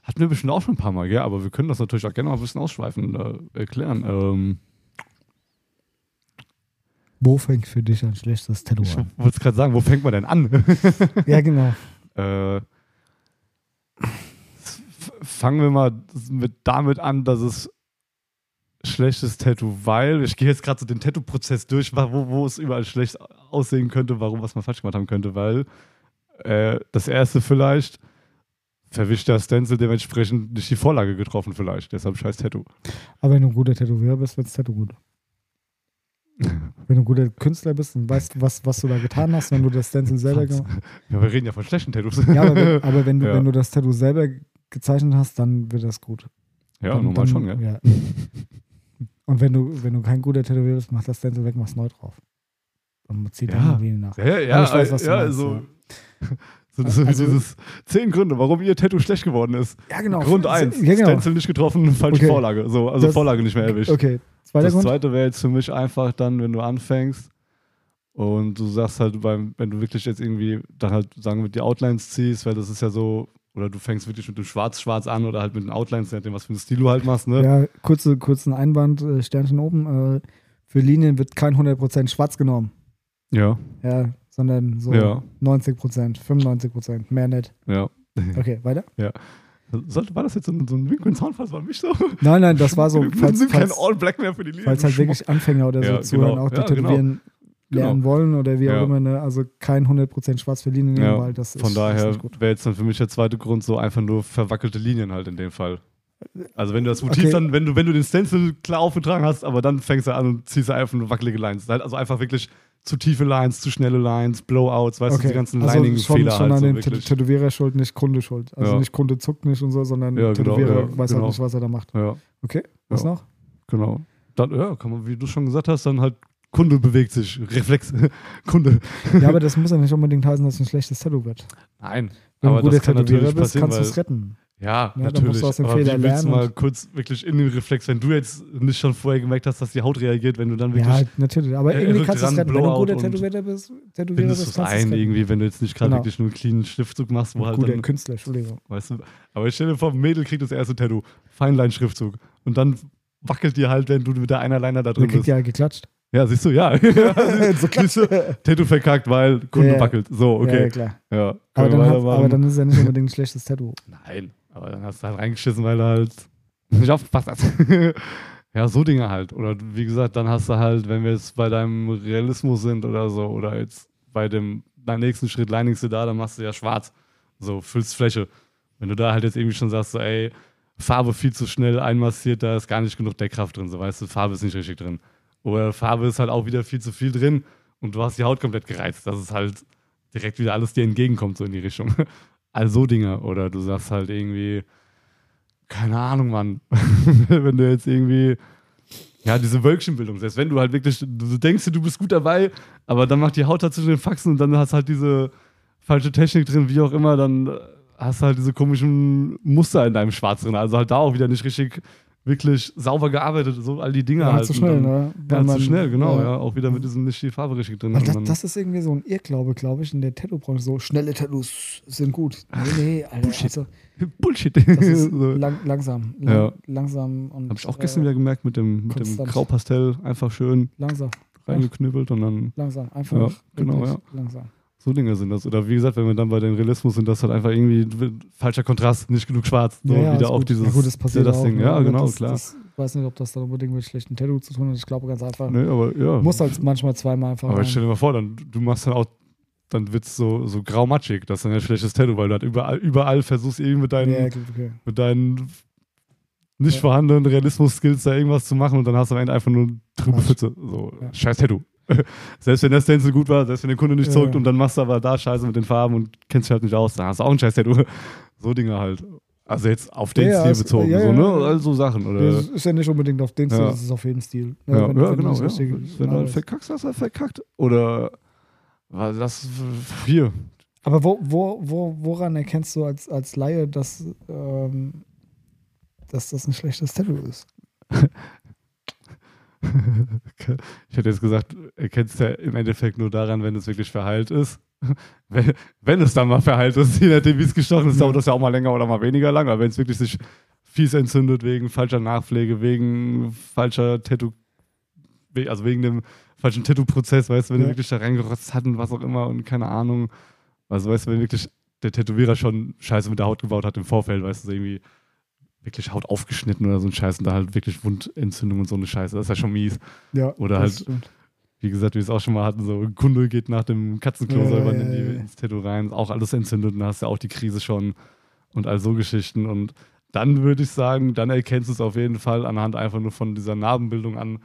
Speaker 2: hatten wir bestimmt auch schon ein paar Mal, gell? Aber wir können das natürlich auch gerne mal ein bisschen ausschweifen äh, erklären. Ähm,
Speaker 1: Wo fängt für dich ein schlechtes Tattoo
Speaker 2: ich
Speaker 1: an?
Speaker 2: wollte gerade sagen, wo fängt man denn an?
Speaker 1: Ja, genau.
Speaker 2: äh, fangen wir mal mit damit an, dass es schlechtes Tattoo, weil ich gehe jetzt gerade so den Tattoo-Prozess durch, wo, wo es überall schlecht aussehen könnte, warum was man falsch gemacht haben könnte, weil äh, das erste vielleicht verwischt der Stencil dementsprechend nicht die Vorlage getroffen vielleicht. Deshalb scheiß Tattoo.
Speaker 1: Aber wenn du ein guter Tätowierer bist, wird das Tattoo gut. wenn du ein guter Künstler bist und weißt, was, was du da getan hast, wenn du das Stencil selber gemacht hast.
Speaker 2: Ja, wir reden ja von schlechten Tattoos.
Speaker 1: Ja, aber wenn, aber wenn, du,
Speaker 2: Ja.
Speaker 1: wenn du das Tattoo selber gezeichnet hast, dann wird das gut.
Speaker 2: ja,
Speaker 1: dann,
Speaker 2: normal
Speaker 1: dann,
Speaker 2: schon, ja.
Speaker 1: ja. Und wenn du, wenn du kein guter Tätowierer bist, mach das Stencil weg, mach's neu drauf. Und zieht
Speaker 2: Ja.
Speaker 1: dann irgendwie nach.
Speaker 2: Ja, ja,
Speaker 1: weiß,
Speaker 2: ja,
Speaker 1: meinst,
Speaker 2: so.
Speaker 1: ja.
Speaker 2: So, so
Speaker 1: Also-
Speaker 2: dieses zehn Gründe, warum ihr Tattoo schlecht geworden ist.
Speaker 1: Ja, genau.
Speaker 2: Grund 1,
Speaker 1: Ja, genau.
Speaker 2: Stencil nicht getroffen, falsche
Speaker 1: Okay.
Speaker 2: Vorlage. So, also
Speaker 1: Das-
Speaker 2: Vorlage nicht mehr erwischt.
Speaker 1: Okay, zweiter
Speaker 2: Das
Speaker 1: Grund.
Speaker 2: zweite wäre jetzt für mich einfach dann, wenn du anfängst und du sagst halt, beim, wenn du wirklich jetzt irgendwie dann halt, sagen wir, die Outlines ziehst, weil das ist ja so, oder du fängst wirklich mit dem Schwarz-Schwarz an oder halt mit den Outlines, je nachdem, was für einen Stil du halt machst, ne?
Speaker 1: Ja, kurze, kurzen Einwand, äh, Sternchen oben. Äh, für Linien wird kein 100% schwarz genommen.
Speaker 2: Ja,
Speaker 1: Ja, sondern so
Speaker 2: Ja.
Speaker 1: 90%, 95%, mehr nicht.
Speaker 2: ja.
Speaker 1: Okay, weiter?
Speaker 2: Sollte, war das jetzt so ein, so ein Wink und Zaunfall? War mich so?
Speaker 1: Nein, nein, das war so,
Speaker 2: Wir
Speaker 1: falls,
Speaker 2: sind kein
Speaker 1: falls,
Speaker 2: All-Black mehr für die Linie.
Speaker 1: falls halt wirklich Anfänger oder so
Speaker 2: Ja,
Speaker 1: zuhören,
Speaker 2: genau.
Speaker 1: auch
Speaker 2: Ja, genau.
Speaker 1: Tätowieren lernen wollen oder wie auch
Speaker 2: Ja.
Speaker 1: immer, ne? also kein 100% schwarz für Linien nehmen,
Speaker 2: Ja,
Speaker 1: weil das ist,
Speaker 2: Von
Speaker 1: ist
Speaker 2: daher wäre jetzt dann für mich der zweite Grund so einfach nur verwackelte Linien halt in dem Fall. Also wenn du das Motiv
Speaker 1: Okay.
Speaker 2: dann, wenn du, wenn du den Stencil klar aufgetragen hast, aber dann fängst du an und ziehst einfach nur wackelige Lines. Halt Also einfach wirklich zu tiefe Lines, zu schnelle Lines, Blowouts, weißt du, die ganzen
Speaker 1: also schon,
Speaker 2: Lining-Fehler
Speaker 1: schon
Speaker 2: halt
Speaker 1: an
Speaker 2: so
Speaker 1: den Tätowierer schuld, nicht Kunde schuld. Also
Speaker 2: Ja.
Speaker 1: nicht Kunde zuckt nicht und so, sondern
Speaker 2: Ja, genau,
Speaker 1: Tätowierer
Speaker 2: ja,
Speaker 1: weiß
Speaker 2: genau.
Speaker 1: halt nicht, was er da macht.
Speaker 2: Ja,
Speaker 1: Okay, was noch?
Speaker 2: genau. Dann, ja, kann man, wie du schon gesagt hast, dann halt Kunde bewegt sich, Reflex, Kunde.
Speaker 1: Ja, aber das muss ja nicht unbedingt heißen, dass es ein schlechtes Tattoo wird.
Speaker 2: Nein,
Speaker 1: Wenn
Speaker 2: aber
Speaker 1: du ein guter
Speaker 2: das kann
Speaker 1: Tätowierer
Speaker 2: natürlich
Speaker 1: bist, kannst du es retten.
Speaker 2: Ja,
Speaker 1: dann
Speaker 2: natürlich.
Speaker 1: musst du aus dem
Speaker 2: aber
Speaker 1: Fehler
Speaker 2: wie willst du
Speaker 1: lernen
Speaker 2: mal kurz wirklich in den Reflex, wenn du jetzt nicht schon vorher gemerkt hast, dass die Haut reagiert, wenn du dann wirklich
Speaker 1: Ja, natürlich. Aber
Speaker 2: Er- er
Speaker 1: irgendwie kannst du es retten. Wenn du ein guter Tätowierer bist, Tätowierer bist
Speaker 2: du es
Speaker 1: kannst
Speaker 2: ein,
Speaker 1: retten.
Speaker 2: irgendwie, wenn du jetzt nicht gerade
Speaker 1: Genau.
Speaker 2: wirklich nur einen cleanen Schriftzug machst, wo halt
Speaker 1: Guter
Speaker 2: dann,
Speaker 1: Künstler, Entschuldigung.
Speaker 2: weißt du, aber stell dir vor, ein Mädel kriegt das erste Tattoo, Feinlein-Schriftzug und dann wackelt dir halt, wenn du mit der Einerliner da
Speaker 1: Der
Speaker 2: drin
Speaker 1: kriegt
Speaker 2: bist.
Speaker 1: ja geklatscht.
Speaker 2: Ja, siehst du, ja.
Speaker 1: so
Speaker 2: Siehst du, Tattoo verkackt, weil Kunde
Speaker 1: Ja, ja.
Speaker 2: wackelt. So,
Speaker 1: Ja, ja,
Speaker 2: okay.
Speaker 1: klar.
Speaker 2: Ja,
Speaker 1: Aber dann, hat, aber dann ist ja nicht unbedingt ein schlechtes Tattoo.
Speaker 2: Nein, aber dann hast du halt reingeschissen, weil du halt nicht aufgepasst hast. ja, so Dinge halt. Oder wie gesagt, dann hast du halt, wenn wir jetzt bei deinem Realismus sind oder so, oder jetzt bei dem beim nächsten Schritt Linings da, dann machst du ja schwarz. So, füllst Fläche. Wenn du da halt jetzt irgendwie schon sagst, so, ey, Farbe viel zu schnell einmassiert, da ist gar nicht genug Deckkraft drin, so weißt du, Farbe ist nicht richtig drin. Oder Farbe ist halt auch wieder viel zu viel drin und du hast die Haut komplett gereizt. Das ist halt direkt wieder alles dir entgegenkommt, so in die Richtung. Also so Dinge. Oder du sagst halt irgendwie, keine Ahnung, Mann. wenn du jetzt irgendwie, ja, diese Wölkchenbildung, selbst wenn du halt wirklich, du denkst du bist gut dabei, aber dann macht die Haut dazwischen den Faxen und dann hast halt diese falsche Technik drin, wie auch immer, dann hast du halt diese komischen Muster in deinem Schwarz drin. Also halt da auch wieder nicht richtig wirklich sauber gearbeitet, so all die Dinge
Speaker 1: Ja,
Speaker 2: halt.
Speaker 1: zu schnell,
Speaker 2: dann,
Speaker 1: ne?
Speaker 2: Ja, zu schnell, genau,
Speaker 1: ja.
Speaker 2: ja. Auch wieder mit diesem nicht die Farbe richtig drin.
Speaker 1: Das, das ist irgendwie so ein Irrglaube, glaube ich, in der Tattoo-Branche. So schnelle Tattoos sind gut. Nee, nee, Alter.
Speaker 2: Bullshit.
Speaker 1: Also,
Speaker 2: Bullshit.
Speaker 1: das ist lang, langsam. Lang,
Speaker 2: Ja.
Speaker 1: Langsam und.
Speaker 2: Habe ich auch gestern
Speaker 1: äh,
Speaker 2: wieder gemerkt mit dem, mit dem. Graupastell einfach schön
Speaker 1: Langsam,
Speaker 2: reingeknüppelt und dann
Speaker 1: langsam. Einfach.
Speaker 2: Ja, genau, ja.
Speaker 1: Langsam.
Speaker 2: So Dinge sind das. Oder wie gesagt, wenn wir dann bei den Realismus sind, das halt einfach irgendwie falscher Kontrast, nicht genug schwarz. So
Speaker 1: Ja, ja,
Speaker 2: wieder auch
Speaker 1: gut.
Speaker 2: dieses
Speaker 1: ja, gut, das passiert
Speaker 2: das
Speaker 1: auch,
Speaker 2: Ding.
Speaker 1: ne?
Speaker 2: Ja, genau,
Speaker 1: das,
Speaker 2: klar.
Speaker 1: Das, ich weiß nicht, ob das dann unbedingt mit schlechten Tattoo zu tun hat. Ich glaube ganz einfach.
Speaker 2: nee, aber ja.
Speaker 1: Muss halt manchmal zweimal einfach.
Speaker 2: aber
Speaker 1: rein.
Speaker 2: stell dir mal vor, dann, du machst dann auch, dann wird es so, so grau-matschig. Das ist dann ein schlechtes Tattoo, weil du halt überall, überall versuchst irgendwie mit deinen,
Speaker 1: ja, okay.
Speaker 2: mit deinen nicht
Speaker 1: Ja.
Speaker 2: vorhandenen Realismus-Skills da irgendwas zu machen und dann hast du am Ende einfach nur trübe. Pfütze. So,
Speaker 1: Ja.
Speaker 2: scheiß Tattoo. selbst wenn der Stencil gut war, selbst wenn der Kunde nicht zuckt
Speaker 1: ja.
Speaker 2: und dann machst du aber da Scheiße mit den Farben und kennst dich halt nicht aus, dann hast du auch ein scheiß Tattoo. So Dinge halt. Also jetzt auf den
Speaker 1: Ja,
Speaker 2: Stil bezogen,
Speaker 1: ja,
Speaker 2: so, ne? Also so Sachen. Oder,
Speaker 1: Das ist ja nicht unbedingt auf den Stil, das ist auf jeden Stil.
Speaker 2: Ja,
Speaker 1: wenn- wenn
Speaker 2: genau.
Speaker 1: richtige-
Speaker 2: Wenn du halt verkackst, hast du halt verkackt. Oder war das hier?
Speaker 1: Aber wo, wo, wo, woran erkennst du als, als Laie, dass, ähm, dass das ein schlechtes Tattoo ist?
Speaker 2: Ich hätte jetzt gesagt, erkennst du ja im Endeffekt nur daran, wenn es wirklich verheilt ist. Wenn, wenn es dann mal verheilt ist, je nachdem, wie es gestochen ist, dauert das ja auch mal länger oder mal weniger lang. Aber wenn es wirklich sich fies entzündet wegen falscher Nachpflege, wegen falscher Tattoo, also wegen dem falschen Tattoo-Prozess, weißt du, wenn
Speaker 1: Ja.
Speaker 2: du wirklich da reingerotzt hat und was auch immer und keine Ahnung. Also weißt du, wenn wirklich der Tätowierer schon Scheiße mit der Haut gebaut hat im Vorfeld, weißt du, irgendwie wirklich Haut aufgeschnitten oder so ein Scheiß und da halt wirklich Wundentzündung und so eine Scheiße, das ist ja schon mies.
Speaker 1: Ja,
Speaker 2: Oder halt-
Speaker 1: stimmt.
Speaker 2: Wie gesagt, wie wir es auch schon mal hatten, so ein Kunde geht nach dem Katzenklo
Speaker 1: Ja, ja,
Speaker 2: in die, ins Tattoo rein, ist auch alles entzündet und da hast du ja auch die Krise schon. und all so Geschichten. Und dann würde ich sagen, dann erkennst du es auf jeden Fall anhand einfach nur von dieser Narbenbildung an.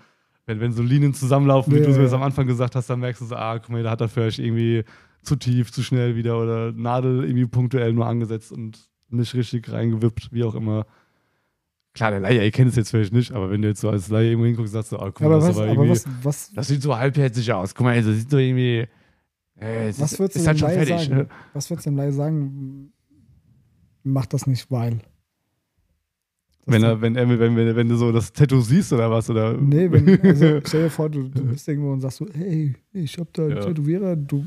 Speaker 2: Wenn, wenn so Linien zusammenlaufen, wie du es jetzt am Anfang gesagt hast, dann merkst du so, ah, guck mal, da hat er vielleicht irgendwie zu tief, zu schnell wieder oder Nadel irgendwie punktuell nur angesetzt und nicht richtig reingewippt, wie auch immer. Klar, der Laie erkennt es jetzt vielleicht nicht, aber wenn du jetzt so als Laie irgendwo hinguckst, sagst du, ah, guck mal,
Speaker 1: aber
Speaker 2: das
Speaker 1: was,
Speaker 2: aber irgendwie,
Speaker 1: was, was,
Speaker 2: das sieht so halbherzig aus. Guck mal, das sieht so irgendwie, äh,
Speaker 1: was
Speaker 2: ist,
Speaker 1: würdest du
Speaker 2: ist
Speaker 1: dem
Speaker 2: halt schon
Speaker 1: Laie
Speaker 2: fertig.
Speaker 1: sagen?
Speaker 2: ne?
Speaker 1: Was würdest du dem Laie sagen? Mach das nicht, weil. Das
Speaker 2: Wenn, er, wenn, er, wenn, wenn, wenn du so das Tattoo siehst oder was, oder?
Speaker 1: Nee, wenn, also stell dir vor, du, du bist irgendwo und sagst so, hey, ich hab da einen
Speaker 2: Ja.
Speaker 1: Tätowierer, du,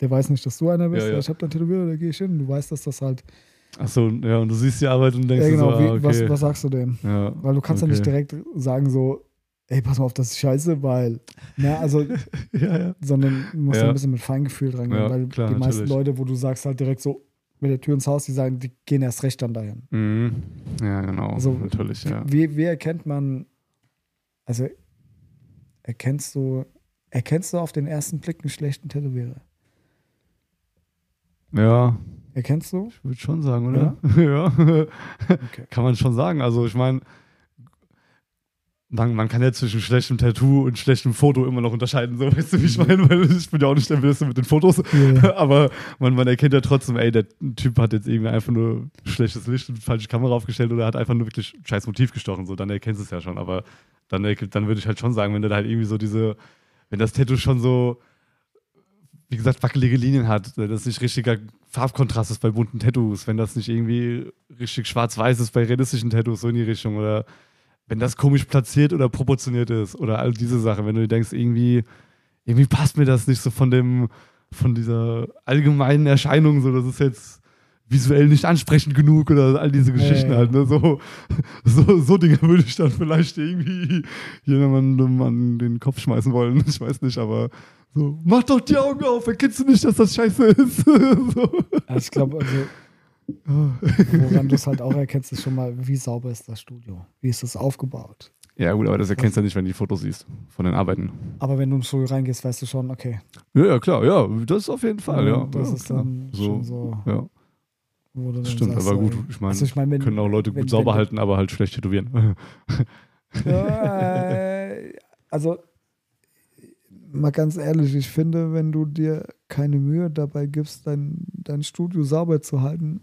Speaker 1: der weiß nicht, dass du einer bist,
Speaker 2: Ja,
Speaker 1: ja,
Speaker 2: ja.
Speaker 1: ich hab da einen Tätowierer, da gehe ich hin, du weißt, dass das halt,
Speaker 2: Achso, ja, und du siehst die Arbeit und denkst
Speaker 1: ja
Speaker 2: dir
Speaker 1: genau,
Speaker 2: so, ah, okay.
Speaker 1: was, was sagst du dem?
Speaker 2: ja,
Speaker 1: Weil du kannst
Speaker 2: okay.
Speaker 1: ja nicht direkt sagen so, ey, pass mal auf, das ist scheiße, weil, na, also,
Speaker 2: ja, ja.
Speaker 1: sondern du musst
Speaker 2: Ja.
Speaker 1: ein bisschen mit Feingefühl dran gehen, weil
Speaker 2: klar,
Speaker 1: die meisten
Speaker 2: natürlich.
Speaker 1: Leute, wo du sagst halt direkt so, mit der Tür ins Haus, die sagen, die gehen erst recht dann dahin.
Speaker 2: Mhm. Ja, genau.
Speaker 1: Also,
Speaker 2: natürlich, ja.
Speaker 1: Wie, wie erkennt man, also erkennst du, erkennst du auf den ersten Blick einen schlechten Tätowierer?
Speaker 2: Ja,
Speaker 1: Erkennst du?
Speaker 2: ich würde schon sagen, oder? Ja.
Speaker 1: Okay.
Speaker 2: Kann man schon sagen. Also, ich meine, man, man kann ja zwischen schlechtem Tattoo und schlechtem Foto immer noch unterscheiden, so weißt du, wie ich
Speaker 1: Mhm.
Speaker 2: meine, weil ich bin ja auch nicht der Beste mit den Fotos.
Speaker 1: Ja.
Speaker 2: Aber man, man erkennt ja trotzdem, ey, der Typ hat jetzt irgendwie einfach nur schlechtes Licht und falsche Kamera aufgestellt oder hat einfach nur wirklich scheiß Motiv gestochen. So, dann erkennst du es ja schon. Aber dann, dann würde ich halt schon sagen, wenn der da halt irgendwie so diese, wenn das Tattoo schon so, wie gesagt, wackelige Linien hat, das nicht richtiger Farbkontrast ist bei bunten Tattoos, wenn das nicht irgendwie richtig schwarz-weiß ist bei realistischen Tattoos, so in die Richtung oder wenn das komisch platziert oder proportioniert ist oder all diese Sachen, wenn du dir denkst, irgendwie, irgendwie passt mir das nicht so von dem, von dieser allgemeinen Erscheinung, so das ist jetzt visuell nicht ansprechend genug oder all diese
Speaker 1: Ja,
Speaker 2: Geschichten
Speaker 1: ja.
Speaker 2: halt, ne? So, so, so Dinge würde ich dann vielleicht irgendwie jemandem an den Kopf schmeißen wollen. Ich weiß nicht, aber so, mach doch die Augen auf, erkennst du nicht, dass das scheiße ist? so.
Speaker 1: Also ich glaube, also, woran du es halt auch erkennst, ist schon mal, wie sauber ist das Studio? Wie ist das aufgebaut?
Speaker 2: Ja, gut, aber das erkennst du ja nicht, wenn du die Fotos siehst von den Arbeiten.
Speaker 1: Aber wenn du ins Studio reingehst, weißt du schon, okay,
Speaker 2: Ja, ja, klar, ja, das auf jeden Fall, ja.
Speaker 1: das
Speaker 2: ja,
Speaker 1: ist
Speaker 2: klar.
Speaker 1: dann
Speaker 2: so,
Speaker 1: schon so,
Speaker 2: Ja,
Speaker 1: wo du dann
Speaker 2: stimmt,
Speaker 1: sagst,
Speaker 2: aber gut, ich meine,
Speaker 1: also ich wenn,
Speaker 2: können auch Leute gut
Speaker 1: wenn-
Speaker 2: sauber
Speaker 1: wenn-
Speaker 2: halten, aber halt schlecht tätowieren.
Speaker 1: Äh, also, mal ganz ehrlich, ich finde, wenn du dir keine Mühe dabei gibst, dein, dein Studio sauber zu halten,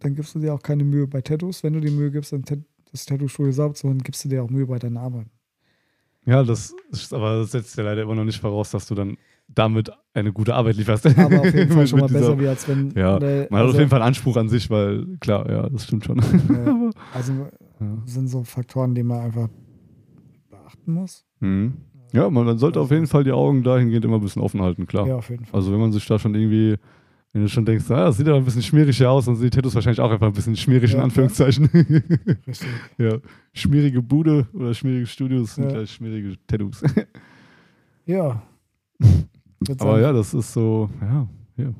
Speaker 1: dann gibst du dir auch keine Mühe bei Tattoos. Wenn du dir Mühe gibst, das Tattoo-Studio sauber zu halten, gibst du dir auch Mühe bei deiner Arbeit.
Speaker 2: ja, das ist, aber das setzt ja leider immer noch nicht voraus, dass du dann damit eine gute Arbeit lieferst.
Speaker 1: Aber auf jeden Fall schon mal
Speaker 2: dieser-
Speaker 1: besser, wie als wenn.
Speaker 2: Ja,
Speaker 1: äh,
Speaker 2: Man hat
Speaker 1: also,
Speaker 2: auf jeden Fall Anspruch an sich, weil klar, ja, das stimmt schon.
Speaker 1: äh, also
Speaker 2: Ja.
Speaker 1: sind so Faktoren, die man einfach beachten muss.
Speaker 2: Mhm. Ja, man, man sollte auf jeden Fall die Augen dahingehend immer ein bisschen offen halten, klar.
Speaker 1: Ja, auf jeden Fall.
Speaker 2: Also wenn man sich da schon irgendwie, wenn du schon denkst, ah, das sieht aber ein bisschen schmierig hier aus, dann sind die Tattoos wahrscheinlich auch einfach ein bisschen schmierig in
Speaker 1: Ja,
Speaker 2: Anführungszeichen.
Speaker 1: Richtig.
Speaker 2: ja. Schmierige Bude oder schmierige Studios sind
Speaker 1: Ja.
Speaker 2: gleich schmierige Tattoos.
Speaker 1: Ja.
Speaker 2: Aber ja, das ist so, ja, ja.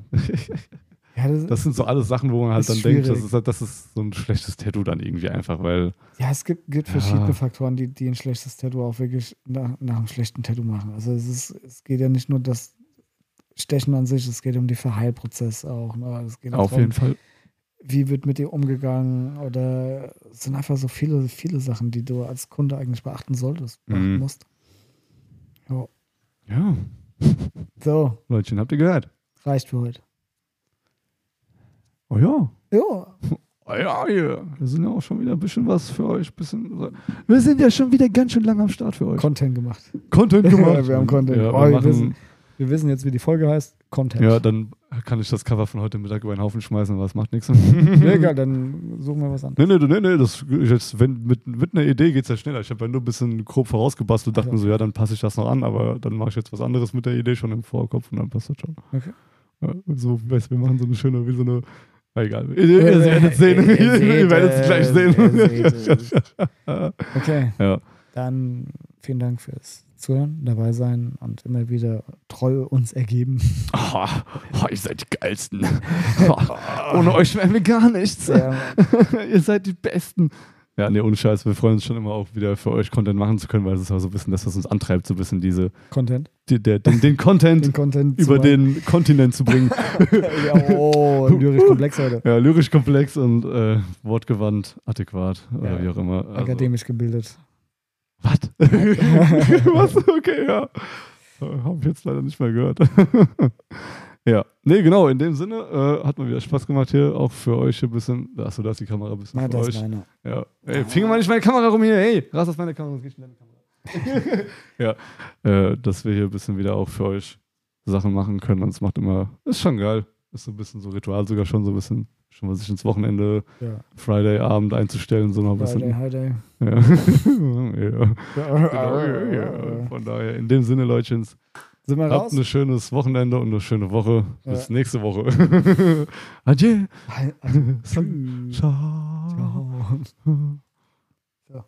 Speaker 1: Ja, das,
Speaker 2: Das sind so alles Sachen, wo man halt dann denkt, das
Speaker 1: schwierig.
Speaker 2: ist, halt- das ist so ein schlechtes Tattoo dann irgendwie einfach, weil,
Speaker 1: Ja, es gibt, gibt
Speaker 2: Ja.
Speaker 1: verschiedene Faktoren, die, die ein schlechtes Tattoo auch wirklich nach, nach einem schlechten Tattoo machen. Also es, ist, es geht ja nicht nur das Stechen an sich, es geht um den Verheilprozess auch. Ne? Es geht auch
Speaker 2: auf
Speaker 1: darum,
Speaker 2: jeden Fall.
Speaker 1: wie wird mit dir umgegangen oder es sind einfach so viele, viele Sachen, die du als Kunde eigentlich beachten solltest, beachten
Speaker 2: Mhm.
Speaker 1: musst. Jo.
Speaker 2: Ja,
Speaker 1: So,
Speaker 2: Leutchen, habt ihr gehört?
Speaker 1: reicht für heute.
Speaker 2: Oh ja.
Speaker 1: Ja,
Speaker 2: Oh ja, hier. Wir sind ja auch schon wieder ein bisschen was für euch. Bisschen, wir sind ja schon wieder ganz schön lange am Start für euch.
Speaker 1: Content gemacht.
Speaker 2: Content gemacht.
Speaker 1: Wir haben Content.
Speaker 2: Ja,
Speaker 1: Oh,
Speaker 2: wir
Speaker 1: wir wissen- Wir wissen jetzt, wie die Folge heißt. Content.
Speaker 2: ja, dann kann ich das Cover von heute Mittag über den Haufen schmeißen, was macht nichts.
Speaker 1: Ja, egal, dann suchen wir was an.
Speaker 2: Nee, nee, nee, nee, das jetzt, wenn, mit, mit einer Idee geht es ja schneller. Ich habe ja nur ein bisschen grob vorausgebastelt, dachte
Speaker 1: Ja.
Speaker 2: mir so, ja, dann passe ich das noch an, aber dann mache ich jetzt was anderes mit der Idee schon im Vorkopf und dann passt das schon.
Speaker 1: Okay.
Speaker 2: Ja, so, weißt, du, wir machen so eine schöne, wie so eine, na egal, ihr, ihr werdet sehen,
Speaker 1: Ihr
Speaker 2: ihr,
Speaker 1: seht
Speaker 2: werdet es gleich
Speaker 1: es,
Speaker 2: sehen.
Speaker 1: ihr Okay,
Speaker 2: ja.
Speaker 1: dann vielen Dank fürs Zuhören, dabei sein und immer wieder treu uns ergeben.
Speaker 2: Oh, oh, ihr seid die Geilsten. Oh, ohne euch wären wir gar nichts.
Speaker 1: Ja,
Speaker 2: ihr seid die Besten. Ja, nee, ohne Scheiß, wir freuen uns schon immer auch wieder für euch Content machen zu können, weil es ist auch so ein bisschen das, was uns antreibt, so ein bisschen diese,
Speaker 1: Content.
Speaker 2: die, der, den, den Content
Speaker 1: Den Content.
Speaker 2: über den Kontinent zu bringen.
Speaker 1: ja, oh, lyrisch komplex heute.
Speaker 2: ja, lyrisch komplex und äh, wortgewandt, adäquat oder
Speaker 1: Ja,
Speaker 2: wie auch immer. Also,
Speaker 1: Akademisch gebildet.
Speaker 2: Was? Was? Okay, ja. Habe ich jetzt leider nicht mehr gehört. ja, nee, genau, in dem Sinne äh, hat mir wieder Spaß gemacht hier, auch für euch ein bisschen. Achso, da ist die Kamera ein bisschen
Speaker 1: Nein,
Speaker 2: für
Speaker 1: das
Speaker 2: euch.
Speaker 1: ist meine.
Speaker 2: Ja. Ey, finger mal nicht meine Kamera rum hier. Hey, raus aus meiner Kamera, sonst geht schnell Kamera. ja, äh, dass wir hier ein bisschen wieder auch für euch Sachen machen können. Und es macht immer, ist schon geil. Ist so ein bisschen so Ritual, sogar schon so ein bisschen, schon mal sich ins Wochenende,
Speaker 1: Ja.
Speaker 2: Friday-Abend einzustellen, so noch ein
Speaker 1: Friday,
Speaker 2: bisschen.
Speaker 1: High Day.
Speaker 2: Ja. ja. ja. Von daher, in dem Sinne, Leutchens,
Speaker 1: Sind wir
Speaker 2: habt
Speaker 1: raus?
Speaker 2: ein schönes Wochenende und eine schöne Woche.
Speaker 1: Ja.
Speaker 2: Bis nächste Woche. Adieu.
Speaker 1: Tschüss.
Speaker 2: Ciao.
Speaker 1: Ciao.